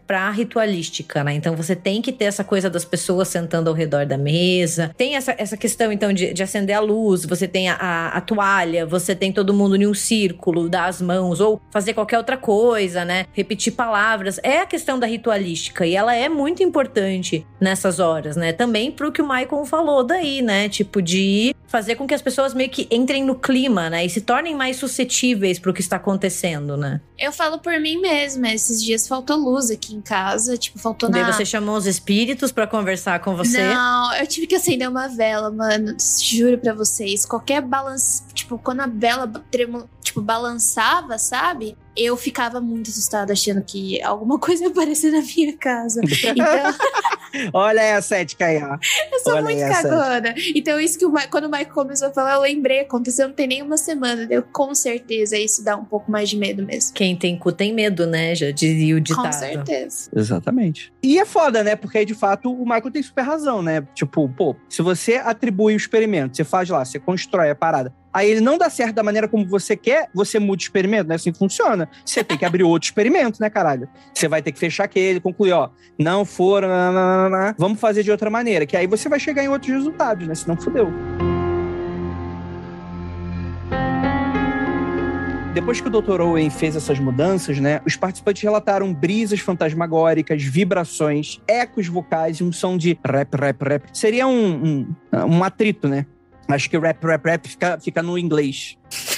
para ritualística, né? Então você tem que ter essa coisa das pessoas sentando ao redor da mesa. Tem essa, essa questão então de, de acender a luz, você tem a, a, a toalha, você tem todo mundo em um círculo, dar as mãos ou fazer qualquer outra coisa, né? Repetir palavras. É a questão da ritualística e ela é muito importante nessas horas, né? Também pro que o Michael falou daí, né? Tipo de fazer com que as pessoas meio que entrem no clima, né? E se tornem mais suscetíveis pro que está acontecendo, né? Eu falo por mim mesma, esses dias faltou luz aqui em casa, tipo, faltou Daí na... você chamou os espíritos pra conversar com você. Não, eu tive que acender uma vela, mano. Juro pra vocês. Qualquer balanço. Tipo, quando a vela tremo- tipo, balançava, sabe? Eu ficava muito assustada, achando que alguma [laughs] coisa ia aparecer na minha casa. Então, [laughs] Olha essa ética aí, ó. [laughs] eu sou Olha muito cagona. Então, isso que o Ma- quando o Mike começou a falar, eu lembrei. Aconteceu não tem nem uma semana. Eu, com certeza, isso dá um pouco mais de medo mesmo. Quem tem cu tem medo, né? Já dizia o ditado. Com certeza. Exatamente. E é foda, né? Porque aí, de fato, o Michael tem super razão, né? Tipo, pô, se você atribui o experimento, você faz lá, você constrói a parada, aí ele não dá certo da maneira como você quer, você muda o experimento, né? Assim funciona. Você tem que abrir outro experimento, né, caralho? Você vai ter que fechar aquele, concluir, ó, não foram, nananana, vamos fazer de outra maneira, que aí você vai chegar em outros resultados, né? Senão fudeu. Depois que o Dr. Owen fez essas mudanças, né, os participantes relataram brisas fantasmagóricas, vibrações, ecos vocais e um som de rap, rap, rap. Seria um, um, um atrito, né? Acho que rap, rap, rap fica, fica no inglês.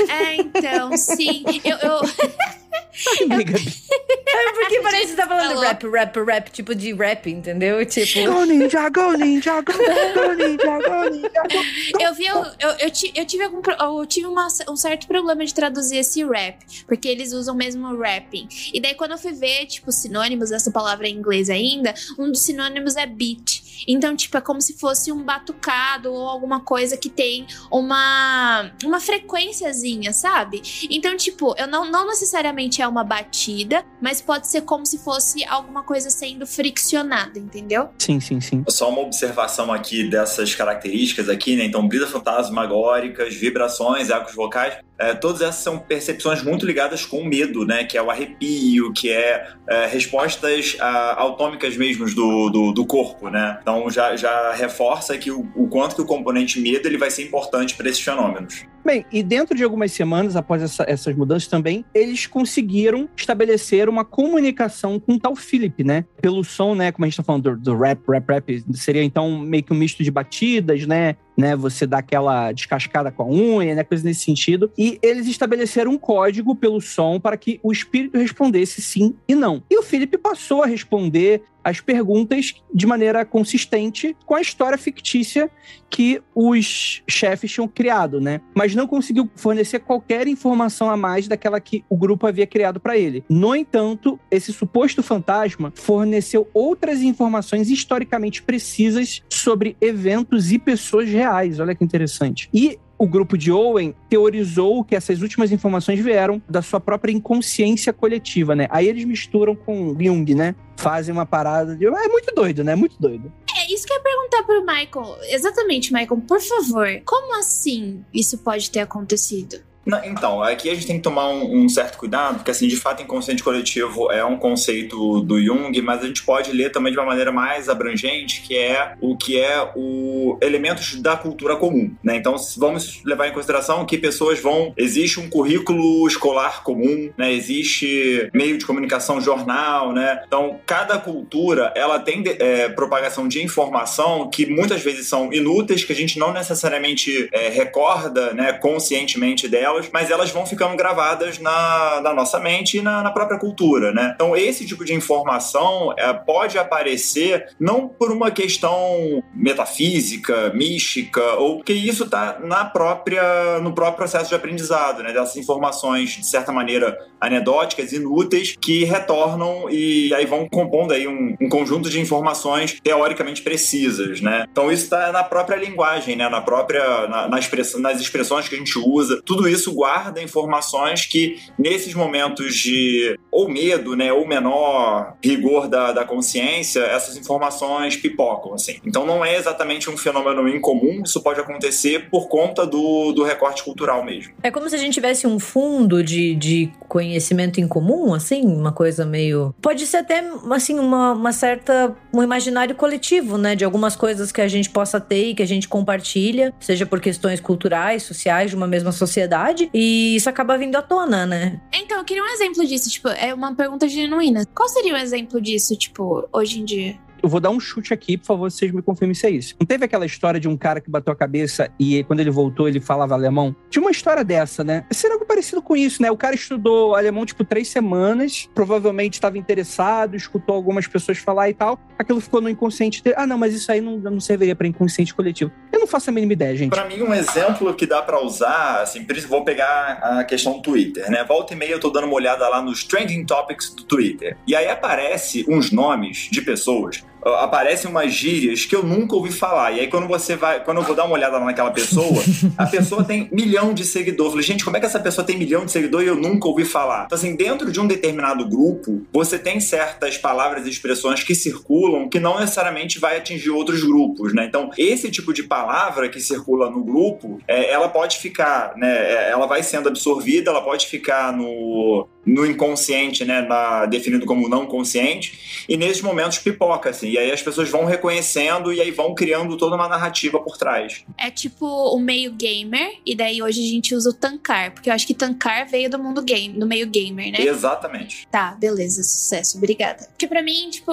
É, então, sim. Eu, eu. [laughs] É porque parece que você tá falando Falou. rap, rap, rap, tipo de rap, entendeu? Tipo. Go ninja, go ninja, go, go ninja, go ninja, go. Eu vi, eu, eu, eu, ti- eu tive, algum, eu tive uma- um certo problema de traduzir esse rap, porque eles usam mesmo rapping. E daí, quando eu fui ver, tipo, sinônimos dessa palavra em inglês ainda, um dos sinônimos é beat. Então, tipo, é como se fosse um batucado ou alguma coisa que tem uma, uma frequênciazinha, sabe? Então, tipo, eu não, não necessariamente é uma batida, mas pode ser como se fosse alguma coisa sendo friccionada, entendeu? Sim, sim, sim. Só uma observação aqui dessas características aqui, né? Então, brisa fantasmagóricas, vibrações, ecos vocais, é, todas essas são percepções muito ligadas com o medo, né? Que é o arrepio, que é, é respostas a, autômicas mesmo do, do, do, corpo, né? Então já, já reforça que o, o quanto que o componente medo ele vai ser importante para esses fenômenos. Bem, e dentro de algumas semanas após essa, essas mudanças também, eles conseguiram estabelecer uma comunicação com o tal Philip, né? Pelo som, né? Como a gente tá falando do, do rap, rap, rap, seria então meio que um misto de batidas, né? né? Você dá aquela descascada com a unha, né? Coisa nesse sentido. E eles estabeleceram um código pelo som para que o espírito respondesse sim e não. E o Philip passou a responder as perguntas de maneira consistente com a história fictícia que os chefes tinham criado, né? Mas não conseguiu fornecer qualquer informação a mais daquela que o grupo havia criado para ele. No entanto, esse suposto fantasma forneceu outras informações historicamente precisas sobre eventos e pessoas reais. Olha que interessante. E o grupo de Owen teorizou que essas últimas informações vieram da sua própria inconsciência coletiva, né? Aí eles misturam com Jung, né? Fazem uma parada de. É muito doido, né? Muito doido. É isso que eu ia perguntar pro Michael. Exatamente, Michael, por favor. Como assim isso pode ter acontecido? Não, então, aqui a gente tem que tomar um, um, certo cuidado, porque, assim, de fato, inconsciente coletivo é um conceito do Jung, mas a gente pode ler também de uma maneira mais abrangente, que é o que é o elementos da cultura comum, né? Então, vamos levar em consideração que pessoas vão... Existe um currículo escolar comum, né? Existe meio de comunicação, jornal, né? Então, cada cultura, ela tem é, propagação de informação que muitas vezes são inúteis, que a gente não necessariamente é, recorda, né, conscientemente delas, delas, mas elas vão ficando gravadas na, na nossa mente e na, na, própria cultura, né? Então, esse tipo de informação é, pode aparecer não por uma questão metafísica, mística, ou que isso está na própria, no próprio processo de aprendizado, né? Dessas informações, de certa maneira, anedóticas, inúteis, que retornam e aí vão compondo aí um, um conjunto de informações teoricamente precisas, né? Então, isso está na própria linguagem, né? Na própria, na, na nas expressões que a gente usa. Tudo isso isso guarda informações que, nesses momentos de ou medo, né, ou menor rigor da, da consciência, essas informações pipocam, assim. Então não é exatamente um fenômeno incomum, isso pode acontecer por conta do, do recorte cultural mesmo. É como se a gente tivesse um fundo de, de conhecimento em comum, assim, uma coisa meio... Pode ser até, assim, uma, uma certa... um imaginário coletivo, né, de algumas coisas que a gente possa ter e que a gente compartilha, seja por questões culturais, sociais, de uma mesma sociedade, e isso acaba vindo à tona, né? Então, eu queria um exemplo disso, tipo, é uma pergunta genuína. Qual seria um exemplo disso, tipo, hoje em dia? Eu vou dar um chute aqui, por favor, vocês me confirmem se é isso. Não teve aquela história de um cara que bateu a cabeça e quando ele voltou ele falava alemão? Tinha uma história dessa, né? Seria algo parecido com isso, né? O cara estudou alemão, tipo, três semanas, provavelmente estava interessado, escutou algumas pessoas falar e tal. Aquilo ficou no inconsciente dele. Ah, não, mas isso aí não, não serviria para inconsciente coletivo. Eu não faço a mínima ideia, gente. Para mim, um exemplo que dá para usar, assim, vou pegar a questão do Twitter, né? Volta e meia eu tô dando uma olhada lá nos trending topics do Twitter. E aí aparece uns nomes de pessoas aparecem umas gírias que eu nunca ouvi falar. E aí, quando você vai, quando eu vou dar uma olhada naquela pessoa, a pessoa tem milhão de seguidores. Falei, gente, como é que essa pessoa tem milhão de seguidores e eu nunca ouvi falar? Então, assim, dentro de um determinado grupo, você tem certas palavras e expressões que circulam que não necessariamente vai atingir outros grupos, né? Então, esse tipo de palavra que circula no grupo, é, ela pode ficar, né? É, ela vai sendo absorvida, ela pode ficar no, no inconsciente, né? Na, definido como não consciente, e nesses momentos pipoca, assim. E aí as pessoas vão reconhecendo e aí vão criando toda uma narrativa por trás. É tipo o meio gamer, e daí hoje a gente usa o tancar, porque eu acho que tancar veio do mundo game, do meio gamer, né? Exatamente. Tá, beleza, sucesso, obrigada. Porque para mim, tipo,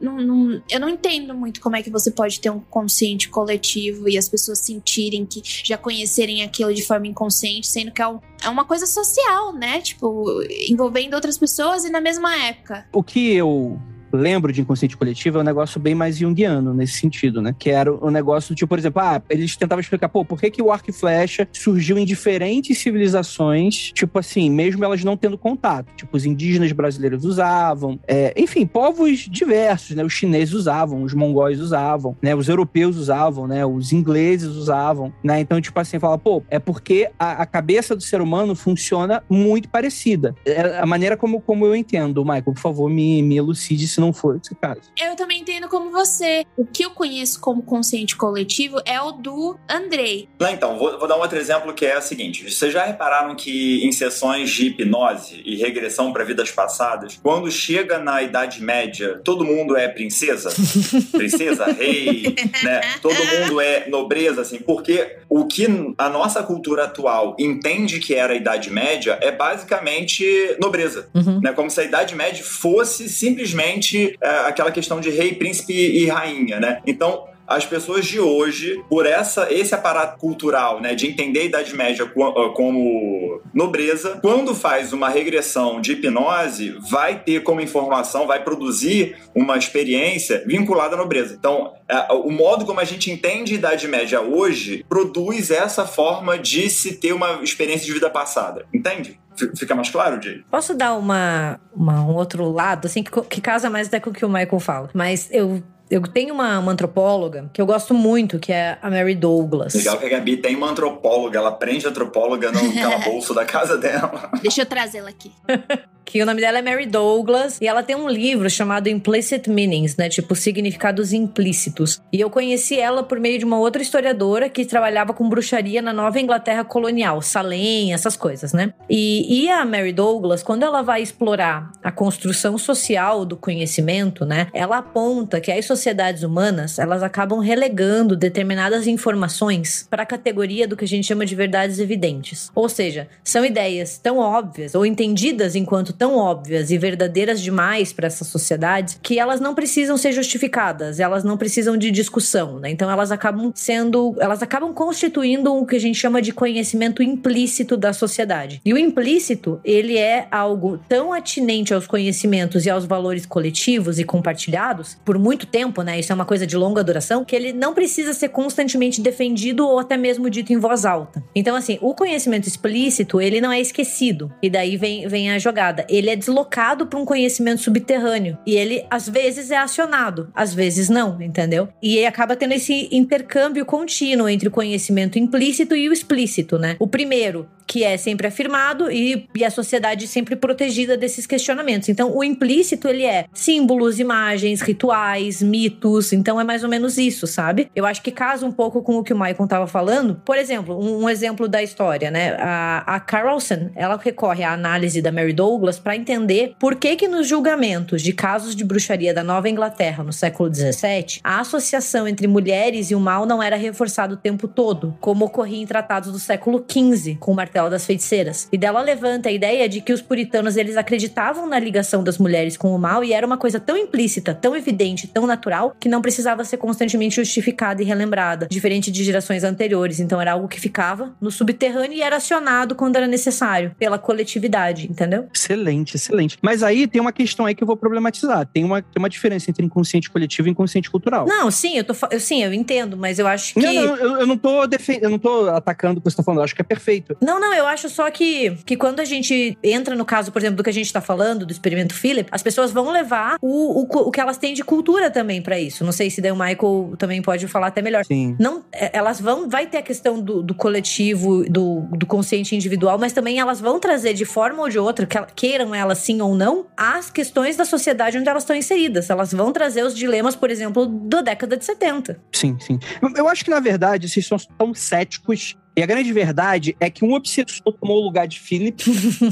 não, não, eu não entendo muito como é que você pode ter um consciente coletivo e as pessoas sentirem que já conhecerem aquilo de forma inconsciente, sendo que é, um, é uma coisa social, né? Tipo, envolvendo outras pessoas e na mesma época. O que eu lembro de inconsciente coletivo é um negócio bem mais junguiano nesse sentido, né? Que era um negócio, tipo, por exemplo, ah, eles tentavam explicar, pô, por que, que o arco e flecha surgiu em diferentes civilizações, tipo assim, mesmo elas não tendo contato. Tipo, os indígenas brasileiros usavam, é, enfim, povos diversos, né? Os chineses usavam, os mongóis usavam, né? Os europeus usavam, né? Os ingleses usavam, né? Então, tipo assim, fala, pô, é porque a, a cabeça do ser humano funciona muito parecida. É a maneira como, como eu entendo. Michael, por favor, me, me elucide se não for esse caso. Eu também entendo como você. O que eu conheço como consciente coletivo é o do Andrei. Então, vou, vou dar um outro exemplo que é o seguinte. Vocês já repararam que em sessões de hipnose e regressão para vidas passadas, quando chega na Idade Média, todo mundo é princesa? [laughs] princesa, rei, né? Todo mundo é nobreza, assim, porque o que a nossa cultura atual entende que era a Idade Média é basicamente nobreza, uhum. né? Como se a Idade Média fosse simplesmente é, aquela questão de rei, príncipe e rainha, né? Então, as pessoas de hoje, por essa esse aparato cultural, né, de entender a Idade Média ah, como nobreza, quando faz uma regressão de hipnose, vai ter como informação, vai produzir uma experiência vinculada à nobreza. Então, é, o modo como a gente entende a Idade Média hoje produz essa forma de se ter uma experiência de vida passada. Entende? Fica mais claro, Jay? Posso dar uma, uma, um outro lado, assim, que, que casa mais até com o que o Michael fala. Mas eu eu tenho uma, uma, antropóloga que eu gosto muito, que é a Mary Douglas. Legal que a Gabi tem uma antropóloga, ela prende antropóloga no [laughs] calabouço da casa dela. Deixa eu trazê-la aqui. [laughs] que o nome dela é Mary Douglas, e ela tem um livro chamado Implicit Meanings, né? Tipo, significados implícitos. E eu conheci ela por meio de uma outra historiadora que trabalhava com bruxaria na Nova Inglaterra colonial, Salem, essas coisas, né? E, e a Mary Douglas, quando ela vai explorar a construção social do conhecimento, né? Ela aponta que as sociedades humanas, elas acabam relegando determinadas informações para a categoria do que a gente chama de verdades evidentes. Ou seja, são ideias tão óbvias ou entendidas enquanto tão óbvias e verdadeiras demais para essa sociedade que elas não precisam ser justificadas, elas não precisam de discussão, né? Então elas acabam sendo, elas acabam constituindo o que a gente chama de conhecimento implícito da sociedade. E o implícito, ele é algo tão atinente aos conhecimentos e aos valores coletivos e compartilhados por muito tempo, né? Isso é uma coisa de longa duração, que ele não precisa ser constantemente defendido ou até mesmo dito em voz alta. Então assim, o conhecimento explícito, ele não é esquecido. E daí vem, vem a jogada ele é deslocado para um conhecimento subterrâneo. E ele, às vezes, é acionado, às vezes não, entendeu? E ele acaba tendo esse intercâmbio contínuo entre o conhecimento implícito e o explícito, né? O primeiro que é sempre afirmado e, e, a sociedade sempre protegida desses questionamentos. Então, o implícito ele é símbolos, imagens, rituais, mitos. Então, é mais ou menos isso, sabe? Eu acho que casa um pouco com o que o Michael estava falando. Por exemplo, um, um, exemplo da história, né? A, a Carlson, ela recorre à análise da Mary Douglas para entender por que que nos julgamentos de casos de bruxaria da Nova Inglaterra no século 17, a associação entre mulheres e o mal não era reforçada o tempo todo, como ocorria em tratados do século 15 com o martelo das feiticeiras. E dela levanta a ideia de que os puritanos eles acreditavam na ligação das mulheres com o mal e era uma coisa tão implícita, tão evidente, tão natural que não precisava ser constantemente justificada e relembrada, diferente de gerações anteriores. Então era algo que ficava no subterrâneo e era acionado quando era necessário pela coletividade, entendeu? Excelente, excelente. Mas aí tem uma questão aí que eu vou problematizar. Tem uma, tem uma diferença entre inconsciente coletivo e inconsciente cultural. Não, sim, eu tô eu, sim, eu entendo, mas eu acho que Não, não, eu, eu não tô defendendo, eu não tô atacando o que você tá falando, eu acho que é perfeito. Não, não não, eu acho só que, que quando a gente entra no caso, por exemplo, do que a gente tá falando, do experimento Philip, as pessoas vão levar o, o, o que elas têm de cultura também para isso. Não sei se daí o Michael também pode falar até melhor. Sim. Não, é, elas vão, vai ter a questão do, do coletivo, do, do consciente individual, mas também elas vão trazer de forma ou de outra, que queiram elas sim ou não, as questões da sociedade onde elas estão inseridas. Elas vão trazer os dilemas, por exemplo, da década de 70. Sim, sim. Eu acho que, na verdade, vocês são tão céticos e a grande verdade é que um obsessor tomou o lugar de Philip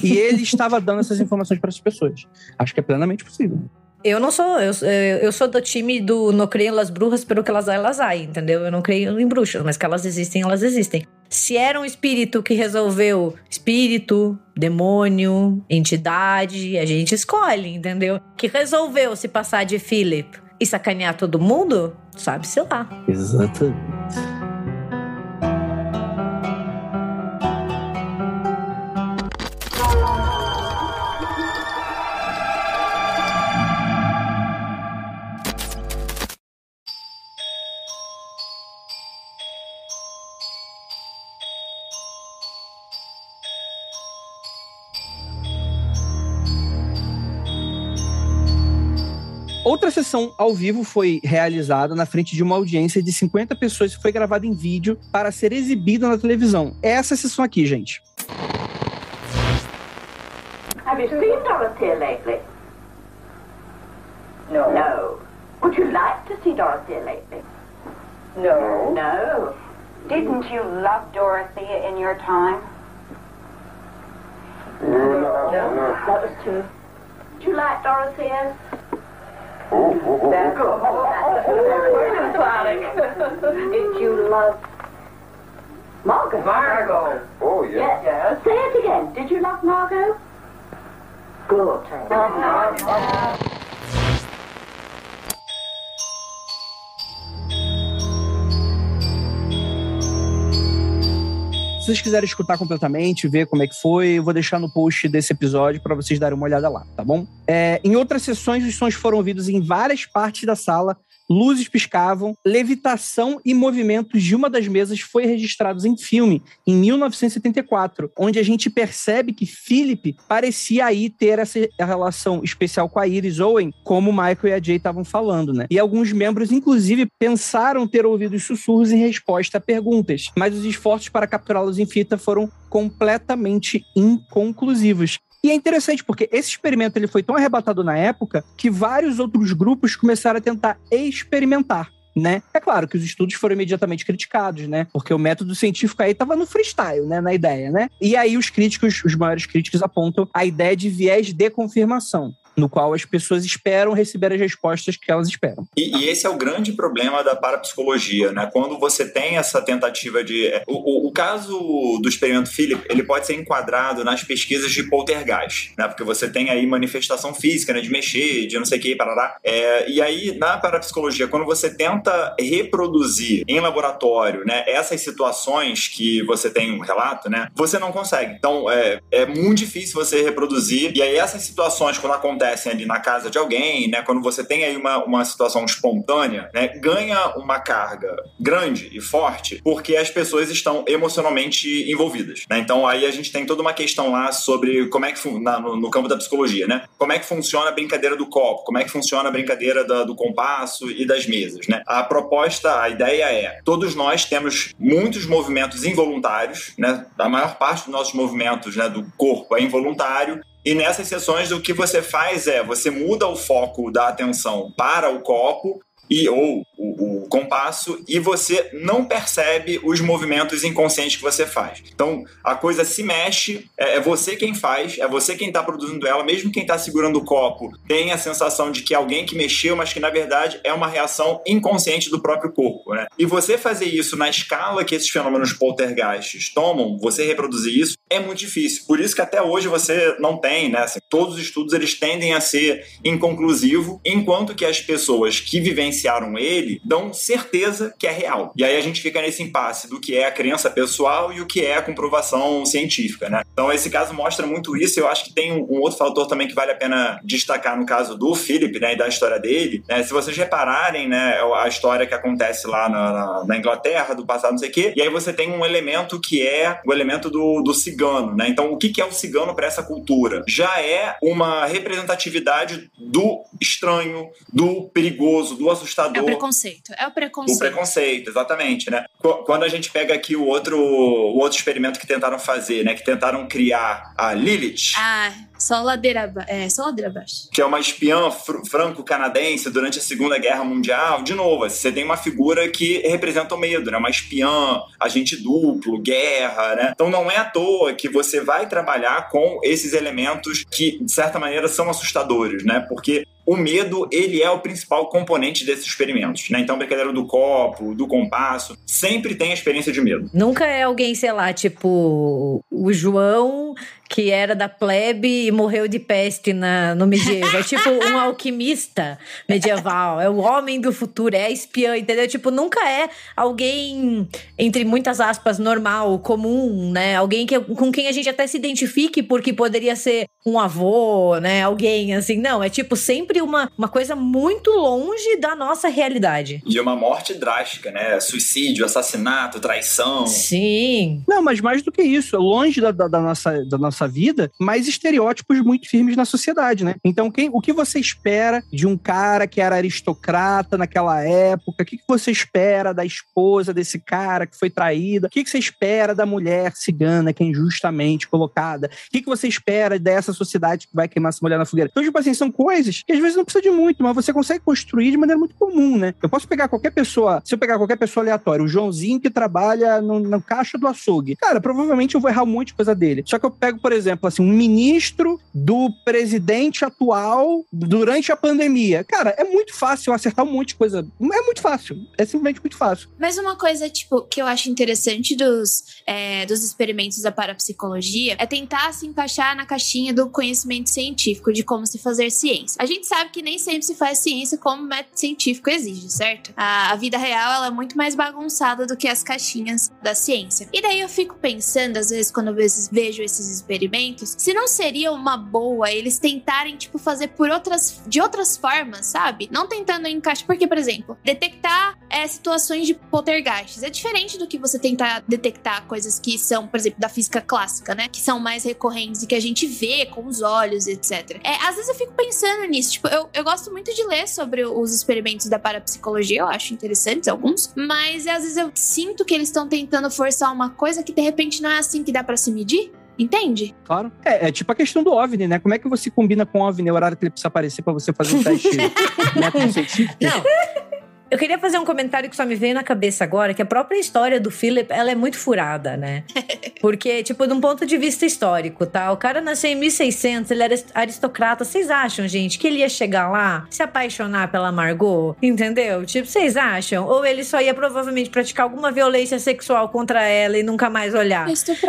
e ele [laughs] estava dando essas informações para as pessoas. Acho que é plenamente possível. Eu não sou, eu, eu sou do time do não creio las bruxas, pelo que elas há, elas há, entendeu? Eu não creio em bruxas, mas que elas existem, elas existem. Se era um espírito que resolveu espírito, demônio, entidade, a gente escolhe, entendeu? Que resolveu se passar de Philip e sacanear todo mundo, sabe-se lá. Exatamente. Sessão ao vivo foi realizada na frente de uma audiência de 50 pessoas e foi gravada em vídeo para ser exibida na televisão. É essa sessão aqui, gente. Have you seen Dorothea lately? No. No. Would you like to see Dorothea lately? No. No. Didn't you love Dorothea in your time? No. No. That was true. Did you like Dorothea? Oh, oh, oh. That's good. Did you love Margot? Margot. Oh, yeah. Yes. yes. Say it again. Did you love Margot? Good. Uh-huh. Se vocês quiserem escutar completamente, ver como é que foi, eu vou deixar no post desse episódio para vocês darem uma olhada lá, tá bom? É, em outras sessões, os sons foram ouvidos em várias partes da sala, luzes piscavam, levitação e movimentos de uma das mesas foi registrados em filme em 1974, onde a gente percebe que Philip parecia aí ter essa relação especial com a Iris Owen, como Michael e a Jay estavam falando, né? E alguns membros, inclusive, pensaram ter ouvido os sussurros em resposta a perguntas, mas os esforços para capturá-los em fita foram completamente inconclusivos. E é interessante porque esse experimento ele foi tão arrebatado na época que vários outros grupos começaram a tentar experimentar. Né? É claro que os estudos foram imediatamente criticados, né? Porque o método científico aí estava no freestyle, né? Na ideia, né? E aí os críticos, os maiores críticos apontam a ideia de viés de confirmação no qual as pessoas esperam receber as respostas que elas esperam. E, e esse é o grande problema da parapsicologia, né? Quando você tem essa tentativa de... É, o, o, o, caso do experimento Philip, ele pode ser enquadrado nas pesquisas de poltergeist, né? Porque você tem aí manifestação física, né? De mexer, de não sei o que, parará. É, e aí, na parapsicologia, quando você tenta reproduzir em laboratório, né? Essas situações que você tem um relato, né? Você não consegue. Então, é, é muito difícil você reproduzir. E aí, essas situações, quando acontecem acontecem ali na casa de alguém, né, quando você tem aí uma, uma situação espontânea, né, ganha uma carga grande e forte porque as pessoas estão emocionalmente envolvidas. Né? Então aí a gente tem toda uma questão lá sobre como é que na, no, no, campo da psicologia, né? Como é que funciona a brincadeira do copo, como é que funciona a brincadeira da, do compasso e das mesas, né? A proposta, a ideia é, todos nós temos muitos movimentos involuntários, né? A maior parte dos nossos movimentos, né, do corpo é involuntário e nessas sessões, o que você faz é você muda o foco da atenção para o copo e ou o, o, compasso e você não percebe os movimentos inconscientes que você faz. Então a coisa se mexe, é, é você quem faz, é você quem está produzindo ela, mesmo quem está segurando o copo tem a sensação de que é alguém que mexeu, mas que na verdade é uma reação inconsciente do próprio corpo, né? E você fazer isso na escala que esses fenômenos poltergeists tomam, você reproduzir isso é muito difícil. Por isso que até hoje você não tem, né? Assim, todos os estudos eles tendem a ser inconclusivo, enquanto que as pessoas que vivem vivenciaram ele dão certeza que é real. E aí a gente fica nesse impasse do que é a crença pessoal e o que é a comprovação científica, né? Então esse caso mostra muito isso. Eu acho que tem um, outro fator também que vale a pena destacar no caso do Philip, né, e da história dele. Né? Se vocês repararem, né, a história que acontece lá na, na, Inglaterra, do passado, não sei o quê, e aí você tem um elemento que é o elemento do, do cigano, né? Então o que, que é o cigano para essa cultura? Já é uma representatividade do estranho, do perigoso, do assustador assustador. É o preconceito. É o preconceito. O preconceito, exatamente, né? Quando a gente pega aqui o outro, o outro experimento que tentaram fazer, né? Que tentaram criar a Lilith. Ah, só ladeira, é, só ladeira abaixo. Que é uma espiã fr franco-canadense durante a Segunda Guerra Mundial. De novo, você tem uma figura que representa o medo, né? Uma espiã, agente duplo, guerra, né? Então não é à toa que você vai trabalhar com esses elementos que, de certa maneira, são assustadores, né? Porque o medo, ele é o principal componente desses experimentos, né? Então, brincadeira do copo, do compasso, sempre tem a experiência de medo. Nunca é alguém, sei lá, tipo o João que era da plebe e morreu de peste na, no medieval. É tipo um alquimista medieval. É o homem do futuro, é a espiã, entendeu? Tipo, nunca é alguém, entre muitas aspas, normal, comum, né? Alguém que, com quem a gente até se identifique porque poderia ser um avô, né? Alguém assim. Não, é tipo sempre uma, uma coisa muito longe da nossa realidade. E uma morte drástica, né? Suicídio, assassinato, traição. Sim. Não, mas mais do que isso, longe da, da, da nossa, da nossa nossa vida, mas estereótipos muito firmes na sociedade, né? Então, quem, o que você espera de um cara que era aristocrata naquela época? O que, que você espera da esposa desse cara que foi traída? O que, que você espera da mulher cigana que é injustamente colocada? O que, que você espera dessa sociedade que vai queimar essa mulher na fogueira? Então, tipo assim, são coisas que às vezes não precisa de muito, mas você consegue construir de maneira muito comum, né? Eu posso pegar qualquer pessoa, se eu pegar qualquer pessoa aleatória, o Joãozinho que trabalha no, no caixa do açougue, cara, provavelmente eu vou errar um monte de coisa dele. Só que eu pego, por exemplo, assim, um ministro do presidente atual durante a pandemia. Cara, é muito fácil acertar um monte de coisa. É muito fácil. É simplesmente muito fácil. Mas uma coisa, tipo, que eu acho interessante dos, é, dos experimentos da parapsicologia é tentar se encaixar na caixinha do conhecimento científico, de como se fazer ciência. A gente sabe que nem sempre se faz ciência como o método científico exige, certo? A, a vida real ela é muito mais bagunçada do que as caixinhas da ciência. E daí eu fico pensando, às vezes, quando eu vejo esses experimentos, se não seria uma boa eles tentarem, tipo, fazer por outras, de outras formas, sabe? Não tentando encaixar. Porque, por exemplo, detectar é, situações de poltergeists é diferente do que você tentar detectar coisas que são, por exemplo, da física clássica, né? Que são mais recorrentes e que a gente vê com os olhos, etc. É, às vezes eu fico pensando nisso. Tipo, eu, eu gosto muito de ler sobre os experimentos da parapsicologia, eu acho interessantes alguns, mas às vezes eu sinto que eles estão tentando forçar uma coisa que de repente não é assim que dá para se medir. Entende? Claro. É, é, tipo a questão do OVNI, né? Como é que você combina com o OVNI o horário que ele precisa aparecer para você fazer um teste [laughs] científico? Não. Eu queria fazer um comentário que só me veio na cabeça agora, que a própria história do Philip, ela é muito furada, né? [laughs] Porque, tipo, de um ponto de vista histórico, tá? O cara nasceu em 1600, ele era aristocrata. Vocês acham, gente, que ele ia chegar lá, se apaixonar pela Margot? Entendeu? Tipo, vocês acham? Ou ele só ia provavelmente praticar alguma violência sexual contra ela e nunca mais olhar?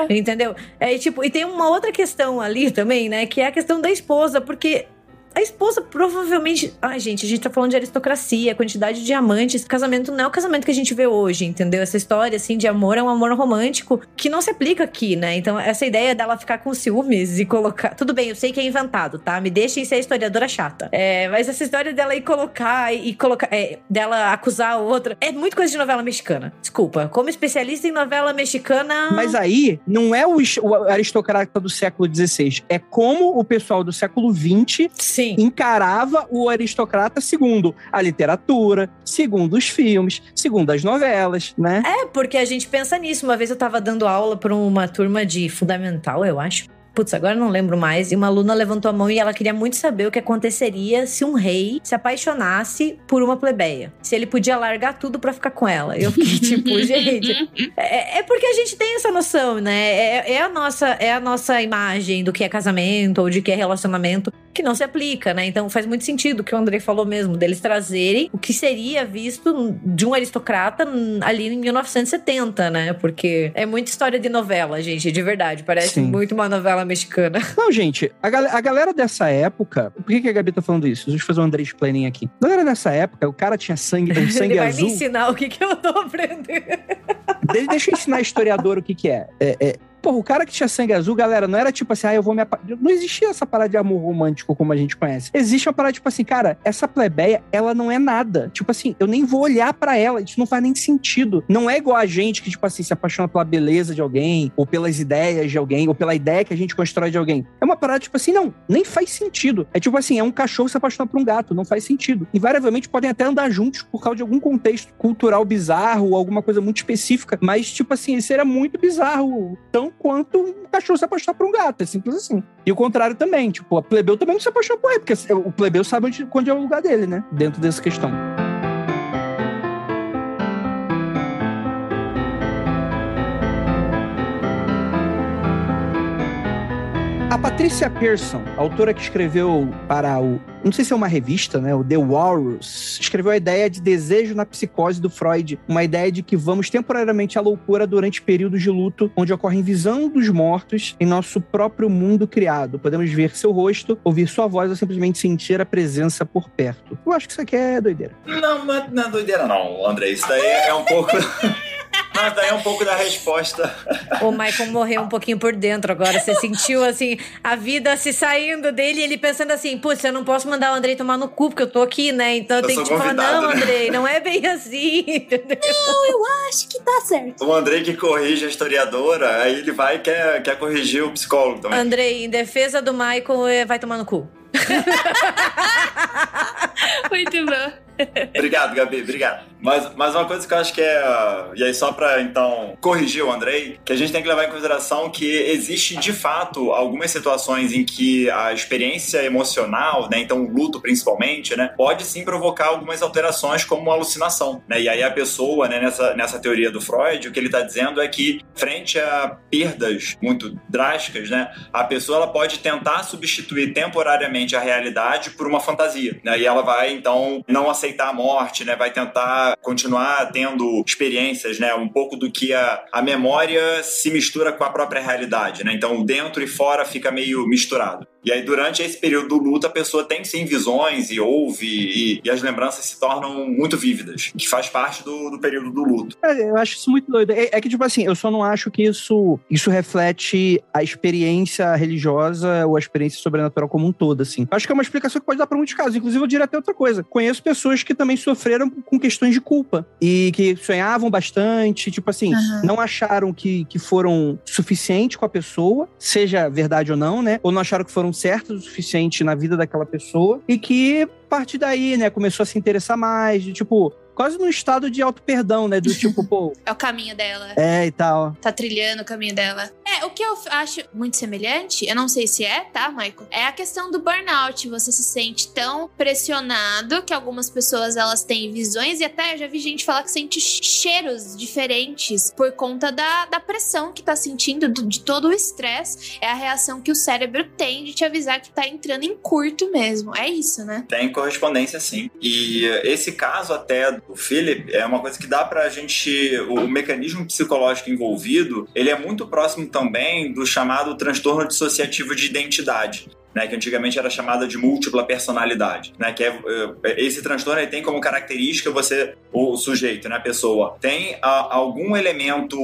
Entendeu? É, tipo, e tem uma outra questão ali também, né? Que é a questão da esposa, porque a esposa provavelmente. Ai, gente, a gente tá falando de aristocracia, quantidade de diamantes. Casamento não é o casamento que a gente vê hoje, entendeu? Essa história, assim, de amor é um amor romântico que não se aplica aqui, né? Então, essa ideia dela ficar com ciúmes e colocar. Tudo bem, eu sei que é inventado, tá? Me deixem ser historiadora chata. É, mas essa história dela ir colocar e colocar. É, dela acusar a outra. É muito coisa de novela mexicana. Desculpa. Como especialista em novela mexicana. Mas aí, não é o, o aristocrata do século XVI. É como o pessoal do século XX. Sim Sim. encarava o aristocrata segundo a literatura, segundo os filmes, segundo as novelas, né? É, porque a gente pensa nisso. Uma vez eu tava dando aula para uma turma de fundamental, eu acho. Putz, agora não lembro mais. E uma aluna levantou a mão e ela queria muito saber o que aconteceria se um rei se apaixonasse por uma plebeia. Se ele podia largar tudo para ficar com ela. Eu fiquei [laughs] tipo, gente. É, é, porque a gente tem essa noção, né? É, é, a nossa, é a nossa imagem do que é casamento ou de que é relacionamento que não se aplica, né? Então faz muito sentido o que o André falou mesmo, deles trazerem o que seria visto de um aristocrata ali em 1970, né? Porque é muita história de novela, gente, de verdade. Parece Sim. muito uma novela mexicana. [laughs] Não, gente, a, gal a galera dessa época. Por que, que a Gabi tá falando isso? Deixa eu fazer um André explaining aqui. A galera dessa época, o cara tinha sangue, um [laughs] sangue Ele vai azul. me ensinar o que, que eu tô aprendendo. Deixa eu ensinar historiador o que, que é. é, é Porra, o cara que tinha sangue azul, galera, não era tipo assim, ah, eu vou me. Não existia essa parada de amor romântico como a gente conhece. Existe uma parada tipo assim, cara, essa plebeia, ela não é nada. Tipo assim, eu nem vou olhar para ela, isso não faz nem sentido. Não é igual a gente que, tipo assim, se apaixona pela beleza de alguém, ou pelas ideias de alguém, ou pela ideia que a gente constrói de alguém. É uma parada tipo assim, não, nem faz sentido. É tipo assim, é um cachorro se apaixonar por um gato, não faz sentido. Invariavelmente podem até andar juntos por causa de algum contexto cultural bizarro ou alguma coisa muito específica, mas, tipo assim, isso era muito bizarro. Tão quanto um cachorro se apaixonar por um gato. É simples assim. E o contrário também. Tipo, a plebeu também não se apaixona por ele, porque o plebeu sabe onde, onde é o lugar dele, né? Dentro dessa questão. Patrícia Pearson, autora que escreveu para o não sei se é uma revista, né? O The Walrus, escreveu a ideia de desejo na psicose do Freud, uma ideia de que vamos temporariamente à loucura durante períodos de luto, onde ocorre visão dos mortos em nosso próprio mundo criado. Podemos ver seu rosto, ouvir sua voz ou simplesmente sentir a presença por perto. Eu acho que isso aqui é doideira. Não, não é, não é doideira não, André. Isso daí é um pouco... [laughs] Mas daí é um pouco da resposta. O Michael morreu um pouquinho por dentro agora. Você sentiu, assim, a vida se saindo dele e ele pensando assim: putz, eu não posso mandar o Andrei tomar no cu, porque eu tô aqui, né? Então eu, Eu tenho que te falar: não, né?" Andrei, não é bem assim, [laughs] entendeu? Não, eu acho que tá certo. O Andrei que corrige a historiadora, aí ele vai e quer, quer corrigir o psicólogo também. Andrei, em defesa do Michael, é, vai tomar no cu. [laughs] Muito bom. Obrigado, Gabi, obrigado. Mas, mas uma coisa que eu acho que é. E aí, só pra então corrigir o Andrei, que a gente tem que levar em consideração que existe de fato algumas situações em que a experiência emocional, né, então o luto principalmente, né, pode sim provocar algumas alterações como alucinação, né? E aí a pessoa, né, nessa, nessa teoria do Freud, o que ele tá dizendo é que frente a perdas muito drásticas, né, a pessoa ela pode tentar substituir temporariamente a realidade por uma fantasia, né? E ela vai então não aceitar a morte, né? Vai tentar continuar tendo experiências, né? Um pouco do que a, a memória se mistura com a própria realidade, né? Então, dentro e fora fica meio misturado. E aí, durante esse período do luto, a pessoa tem sim visões e ouve, e, e as lembranças se tornam muito vívidas, que faz parte do, do período do luto. É, Eu acho isso muito doido. É, é que, tipo assim, eu só não acho que isso, isso reflete a experiência religiosa ou a experiência sobrenatural como um todo, assim. Acho que é uma explicação que pode dar para muitos casos. Inclusive, eu diria até outra coisa. Conheço pessoas que também sofreram com questões de culpa e que sonhavam bastante, tipo assim, Aham. não acharam que, que foram suficiente com a pessoa, seja verdade ou não, né? Ou não acharam que foram certos o suficiente na vida daquela pessoa e que a partir daí, né, começou a se interessar mais, de, tipo, quase num estado de auto-perdão, né? Do tipo, pô, [laughs] É o caminho dela. é e tal. Tá trilhando o caminho dela. É, o que eu acho muito semelhante, eu não sei se é, tá, Michael? É a questão do burnout. Você se sente tão pressionado que algumas pessoas elas têm visões e até eu já vi gente falar que sente cheiros diferentes por conta da, da pressão que tá sentindo, do- de todo o estresse. É a reação que o cérebro tem de te avisar que tá entrando em curto mesmo. É isso, né? Tem correspondência, sim. E eh, esse caso até do Philip é uma coisa que dá pra gente... O, o mecanismo psicológico envolvido, ele é muito próximo também do chamado transtorno dissociativo de identidade. Né, que antigamente era chamada de múltipla personalidade, né, que é eh, esse transtorno tem como característica você o sujeito, né, a pessoa. Tem ah, algum elemento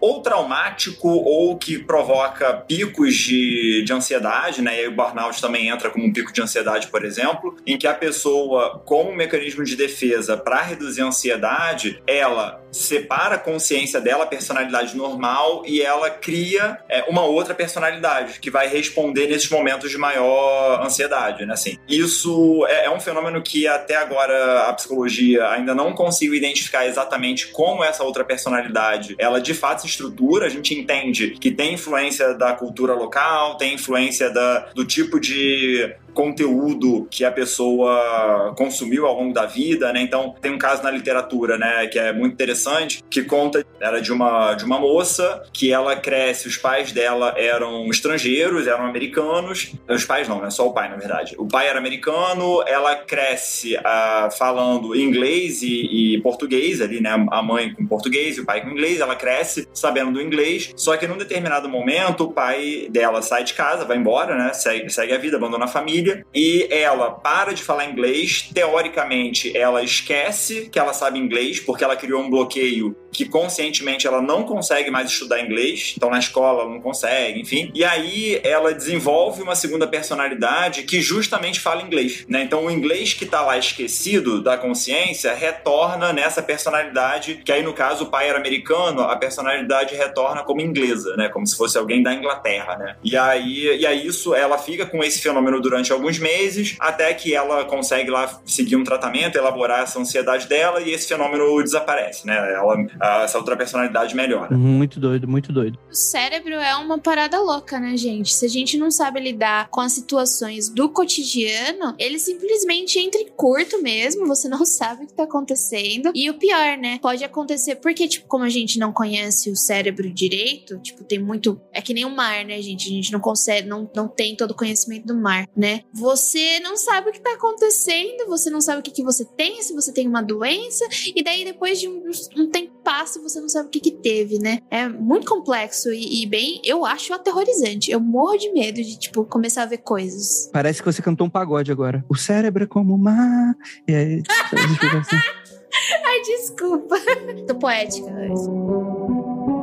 ou traumático ou que provoca picos de, de ansiedade, né, e aí o burnout também entra como um pico de ansiedade, por exemplo, em que a pessoa, como um mecanismo de defesa para reduzir a ansiedade, ela separa a consciência dela, a personalidade normal, e ela cria é, uma outra personalidade que vai responder nesses momentos de maior ansiedade, né? Assim, isso é, é um fenômeno que até agora a psicologia ainda não conseguiu identificar exatamente como essa outra personalidade ela de fato se estrutura. A gente entende que tem influência da cultura local, tem influência da, do tipo de conteúdo que a pessoa consumiu ao longo da vida, né? Então, tem um caso na literatura, né, que é muito interessante, que conta era de uma de uma moça que ela cresce, os pais dela eram estrangeiros, eram americanos. Os pais não, né? Só o pai, na verdade. O pai era americano, ela cresce ah, falando inglês e, e português ali, né? A mãe com português e o pai com inglês. Ela cresce sabendo do inglês. Só que num determinado momento, o pai dela sai de casa, vai embora, né? Segue, segue a vida, abandona a família. E ela para de falar inglês. Teoricamente, ela esquece que ela sabe inglês, porque ela criou um bloqueio que conscientemente ela não consegue mais estudar inglês, então na escola ela não consegue, enfim. E aí ela desenvolve uma segunda personalidade que justamente fala inglês, né? Então o inglês que tá lá esquecido da consciência retorna nessa personalidade, que aí no caso o pai era americano, a personalidade retorna como inglesa, né? Como se fosse alguém da Inglaterra, né? E aí, e aí isso ela fica com esse fenômeno durante alguns meses, até que ela consegue lá seguir um tratamento, elaborar essa ansiedade dela e esse fenômeno desaparece, né? Ela, essa outra personalidade melhora. Muito doido, muito doido. O cérebro é uma parada louca, né, gente? Se a gente não sabe lidar com as situações do cotidiano, ele simplesmente entra em curto mesmo, você não [laughs] sabe o que tá acontecendo. E o pior, né? Pode acontecer porque, tipo, como a gente não conhece o cérebro direito, tipo, tem muito. É que nem o mar, né, gente? A gente não consegue, não, não tem todo o conhecimento do mar, né? Você não sabe o que tá acontecendo, você não sabe o que, que você tem, se você tem uma doença, e daí depois de um, um tempo passa, você não sabe o que, que teve, né? É muito complexo e, e bem, eu acho aterrorizante. Eu morro de medo de, tipo, começar a ver coisas. Parece que você cantou um pagode agora. O cérebro é como mar. E aí, assim. [laughs] Ai, desculpa. [laughs] Tô poética hoje.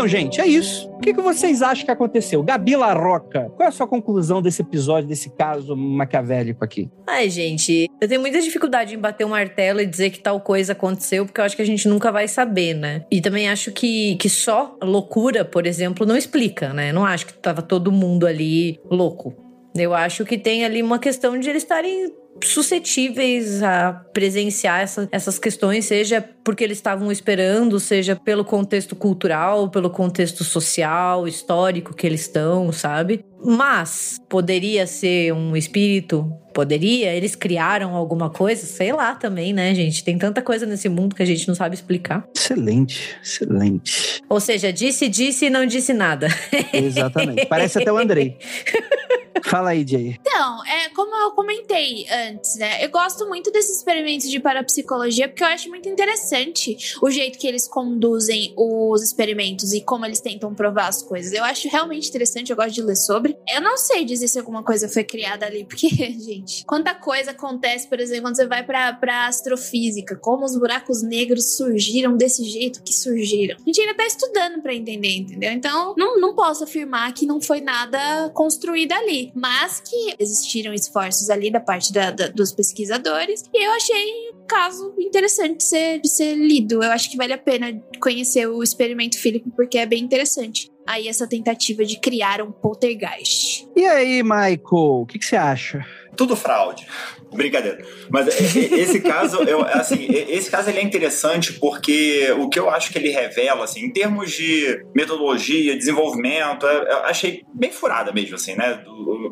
Então, gente, é isso. O que, que vocês acham que aconteceu? Gabi Larroca, qual é a sua conclusão desse episódio, desse caso maquiavélico aqui? Ai, gente, eu tenho muita dificuldade em bater um martelo e dizer que tal coisa aconteceu, porque eu acho que a gente nunca vai saber, né? E também acho que, que só loucura, por exemplo, não explica, né? Não acho que tava todo mundo ali louco. Eu acho que tem ali uma questão de eles estarem suscetíveis a presenciar essa, essas questões, seja porque eles estavam esperando, seja pelo contexto cultural, pelo contexto social, histórico que eles estão, sabe? Mas poderia ser um espírito, poderia, eles criaram alguma coisa, sei lá também, né, gente? Tem tanta coisa nesse mundo que a gente não sabe explicar. Excelente, excelente. Ou seja, disse, disse e não disse nada. Exatamente. Parece até o Andrei. [laughs] Fala aí, Jay. Então, é como eu comentei antes, né? Eu gosto muito desses experimentos de parapsicologia porque eu acho muito interessante o jeito que eles conduzem os experimentos e como eles tentam provar as coisas. Eu acho realmente interessante, eu gosto de ler sobre. Eu não sei dizer se alguma coisa foi criada ali, porque, [laughs] gente, quanta coisa acontece, por exemplo, quando você vai pra, pra astrofísica, como os buracos negros surgiram desse jeito que surgiram. A gente ainda tá estudando para entender, entendeu? Então, não, não posso afirmar que não foi nada construído ali mas que existiram esforços ali da parte da, da, dos pesquisadores, e eu achei um caso interessante de ser, de ser lido. Eu acho que vale a pena conhecer o experimento Philip, porque é bem interessante. Aí, essa tentativa de criar um poltergeist. E aí, Michael, o que, que você acha? Tudo fraude. Brincadeira. Mas esse caso, eu, assim, esse caso ele é interessante porque o que eu acho que ele revela, assim, em termos de metodologia, desenvolvimento, eu achei bem furada mesmo, assim, né?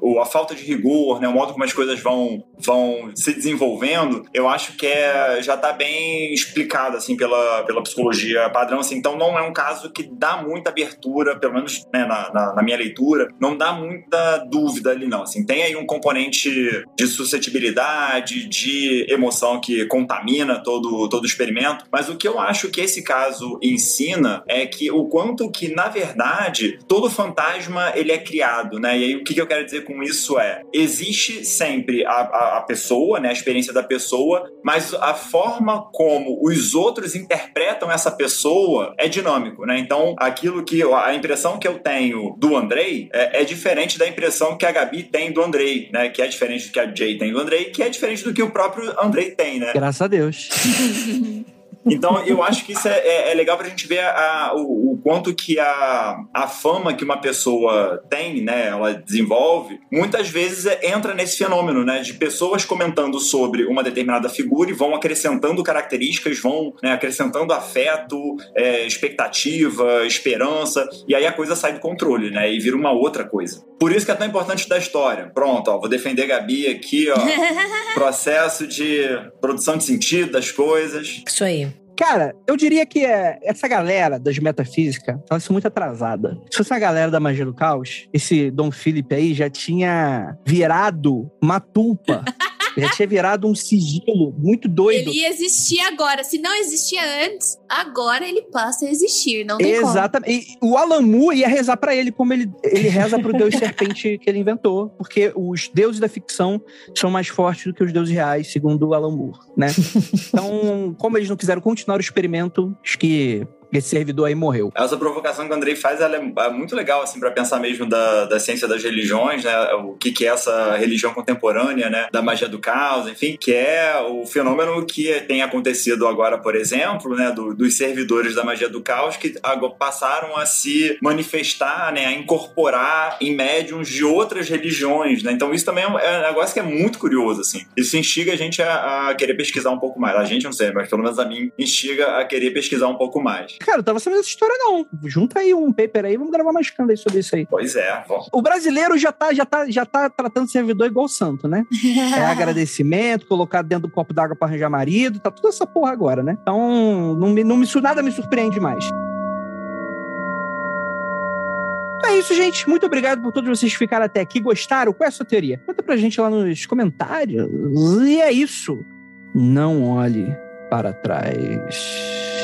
O, a falta de rigor, né? O modo como as coisas vão, vão se desenvolvendo, eu acho que é, já está bem explicado, assim, pela, pela psicologia padrão, assim. Então não é um caso que dá muita abertura, pelo menos né, na, na, na minha leitura, não dá muita dúvida ali, não. Assim, tem aí um componente de suscetibilidade de emoção que contamina todo, todo o experimento. Mas o que eu acho que esse caso ensina é que o quanto que, na verdade, todo fantasma ele é criado, né? E aí o que eu quero dizer com isso é, existe sempre a, a, a pessoa, né? A experiência da pessoa, mas a forma como os outros interpretam essa pessoa é dinâmico, né? Então, aquilo que a impressão que eu tenho do Andrei é, é diferente da impressão que a Gabi tem do Andrei, né? Que é diferente do que a Jay tem do Andrei, que é diferente do que o próprio Andrei tem, né? Graças a Deus. [laughs] Então, eu acho que isso é, é, é legal pra gente ver a, o, o, quanto que a, a fama que uma pessoa tem, né, ela desenvolve, muitas vezes é, entra nesse fenômeno, né, de pessoas comentando sobre uma determinada figura e vão acrescentando características, vão né, acrescentando afeto, é, expectativa, esperança, e aí a coisa sai do controle, né, e vira uma outra coisa. Por isso que é tão importante da história. Pronto, ó, vou defender a Gabi aqui, ó. [laughs] processo de produção de sentido das coisas. Isso aí. Cara, eu diria que é, essa galera das metafísica, ela é muito atrasada. Se fosse a galera da magia do caos, esse Dom Felipe aí já tinha virado uma tulpa [laughs] Já tinha virado um sigilo muito doido. Ele ia existir agora. Se não existia antes, agora ele passa a existir. Não tem Exatamente. Como. E o Alamu ia rezar para ele como ele, ele reza pro deus [laughs] serpente que ele inventou. Porque os deuses da ficção são mais fortes do que os deuses reais, segundo o Alan Moore, né? [laughs] então, como eles não quiseram continuar o experimento, acho que esse servidor aí morreu. Essa provocação que o Andrei faz ela é, é muito legal, assim, para pensar mesmo da, da ciência das religiões, né? O que, que é essa religião contemporânea, né? Da magia do caos, enfim, que é o fenômeno que tem acontecido agora, por exemplo, né? Do, dos servidores da magia do caos que passaram a se manifestar, né? A incorporar em médiums de outras religiões, né? Então isso também é um, é um negócio que é muito curioso, assim. Isso instiga a gente a, a querer pesquisar um pouco mais. A gente não sei, mas pelo menos a mim instiga a querer pesquisar um pouco mais. Cara, eu tava sabendo essa história, não. Junta aí um paper aí, vamos gravar mais canda aí sobre isso aí. Pois é, vamos. O brasileiro já tá, já tá, já tá tratando o servidor igual o santo, né? é [laughs] agradecimento, colocar dentro do copo d'água pra arranjar marido, tá tudo essa porra agora, né? Então, não me, não me, nada me surpreende mais. É isso, gente. Muito obrigado por todos vocês que ficaram até aqui. Gostaram? Qual é a sua teoria? Conta pra gente lá nos comentários. E é isso. Não olhe para trás.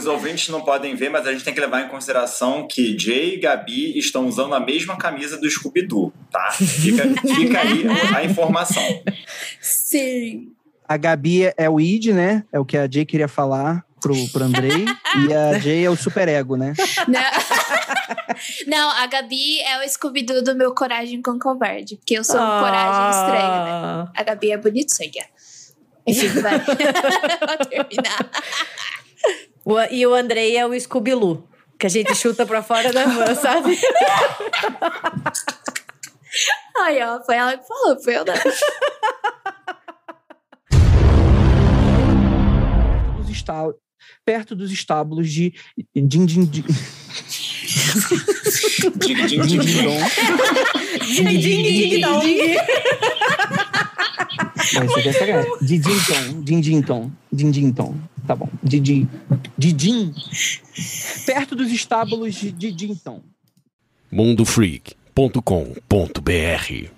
Os ouvintes não podem ver, mas a gente tem que levar em consideração que Jay e Gabi estão usando a mesma camisa do Scooby-Doo, tá? Fica, fica aí a informação. Sim. A Gabi é o id, né? É o que a Jay queria falar pro, pro Andrei. e a Jay é o superego, né? Não. Não, a Gabi é o Scooby-Doo do meu Coragem com Covarde. Porque eu sou um Ah. coragem estranho, né? A Gabi é bonitinha. Enfim, vai. [laughs] Vou terminar. O- E o Andrei é o Scooby-Loo. Que a gente chuta pra fora da van, [laughs] sabe? Aí, ó, foi ela que falou, foi eu não. Está- Perto dos estábulos de Din Din Din. Dig, dig, Din dig, Din dig. Dong. Ding, ding, ding, dong. Não, isso aqui é sacanagem. Didinton. Dindinton. Dindinton. Tá bom. Didi. Didim. Perto dos estábulos de Didinton. mundofreak.com.br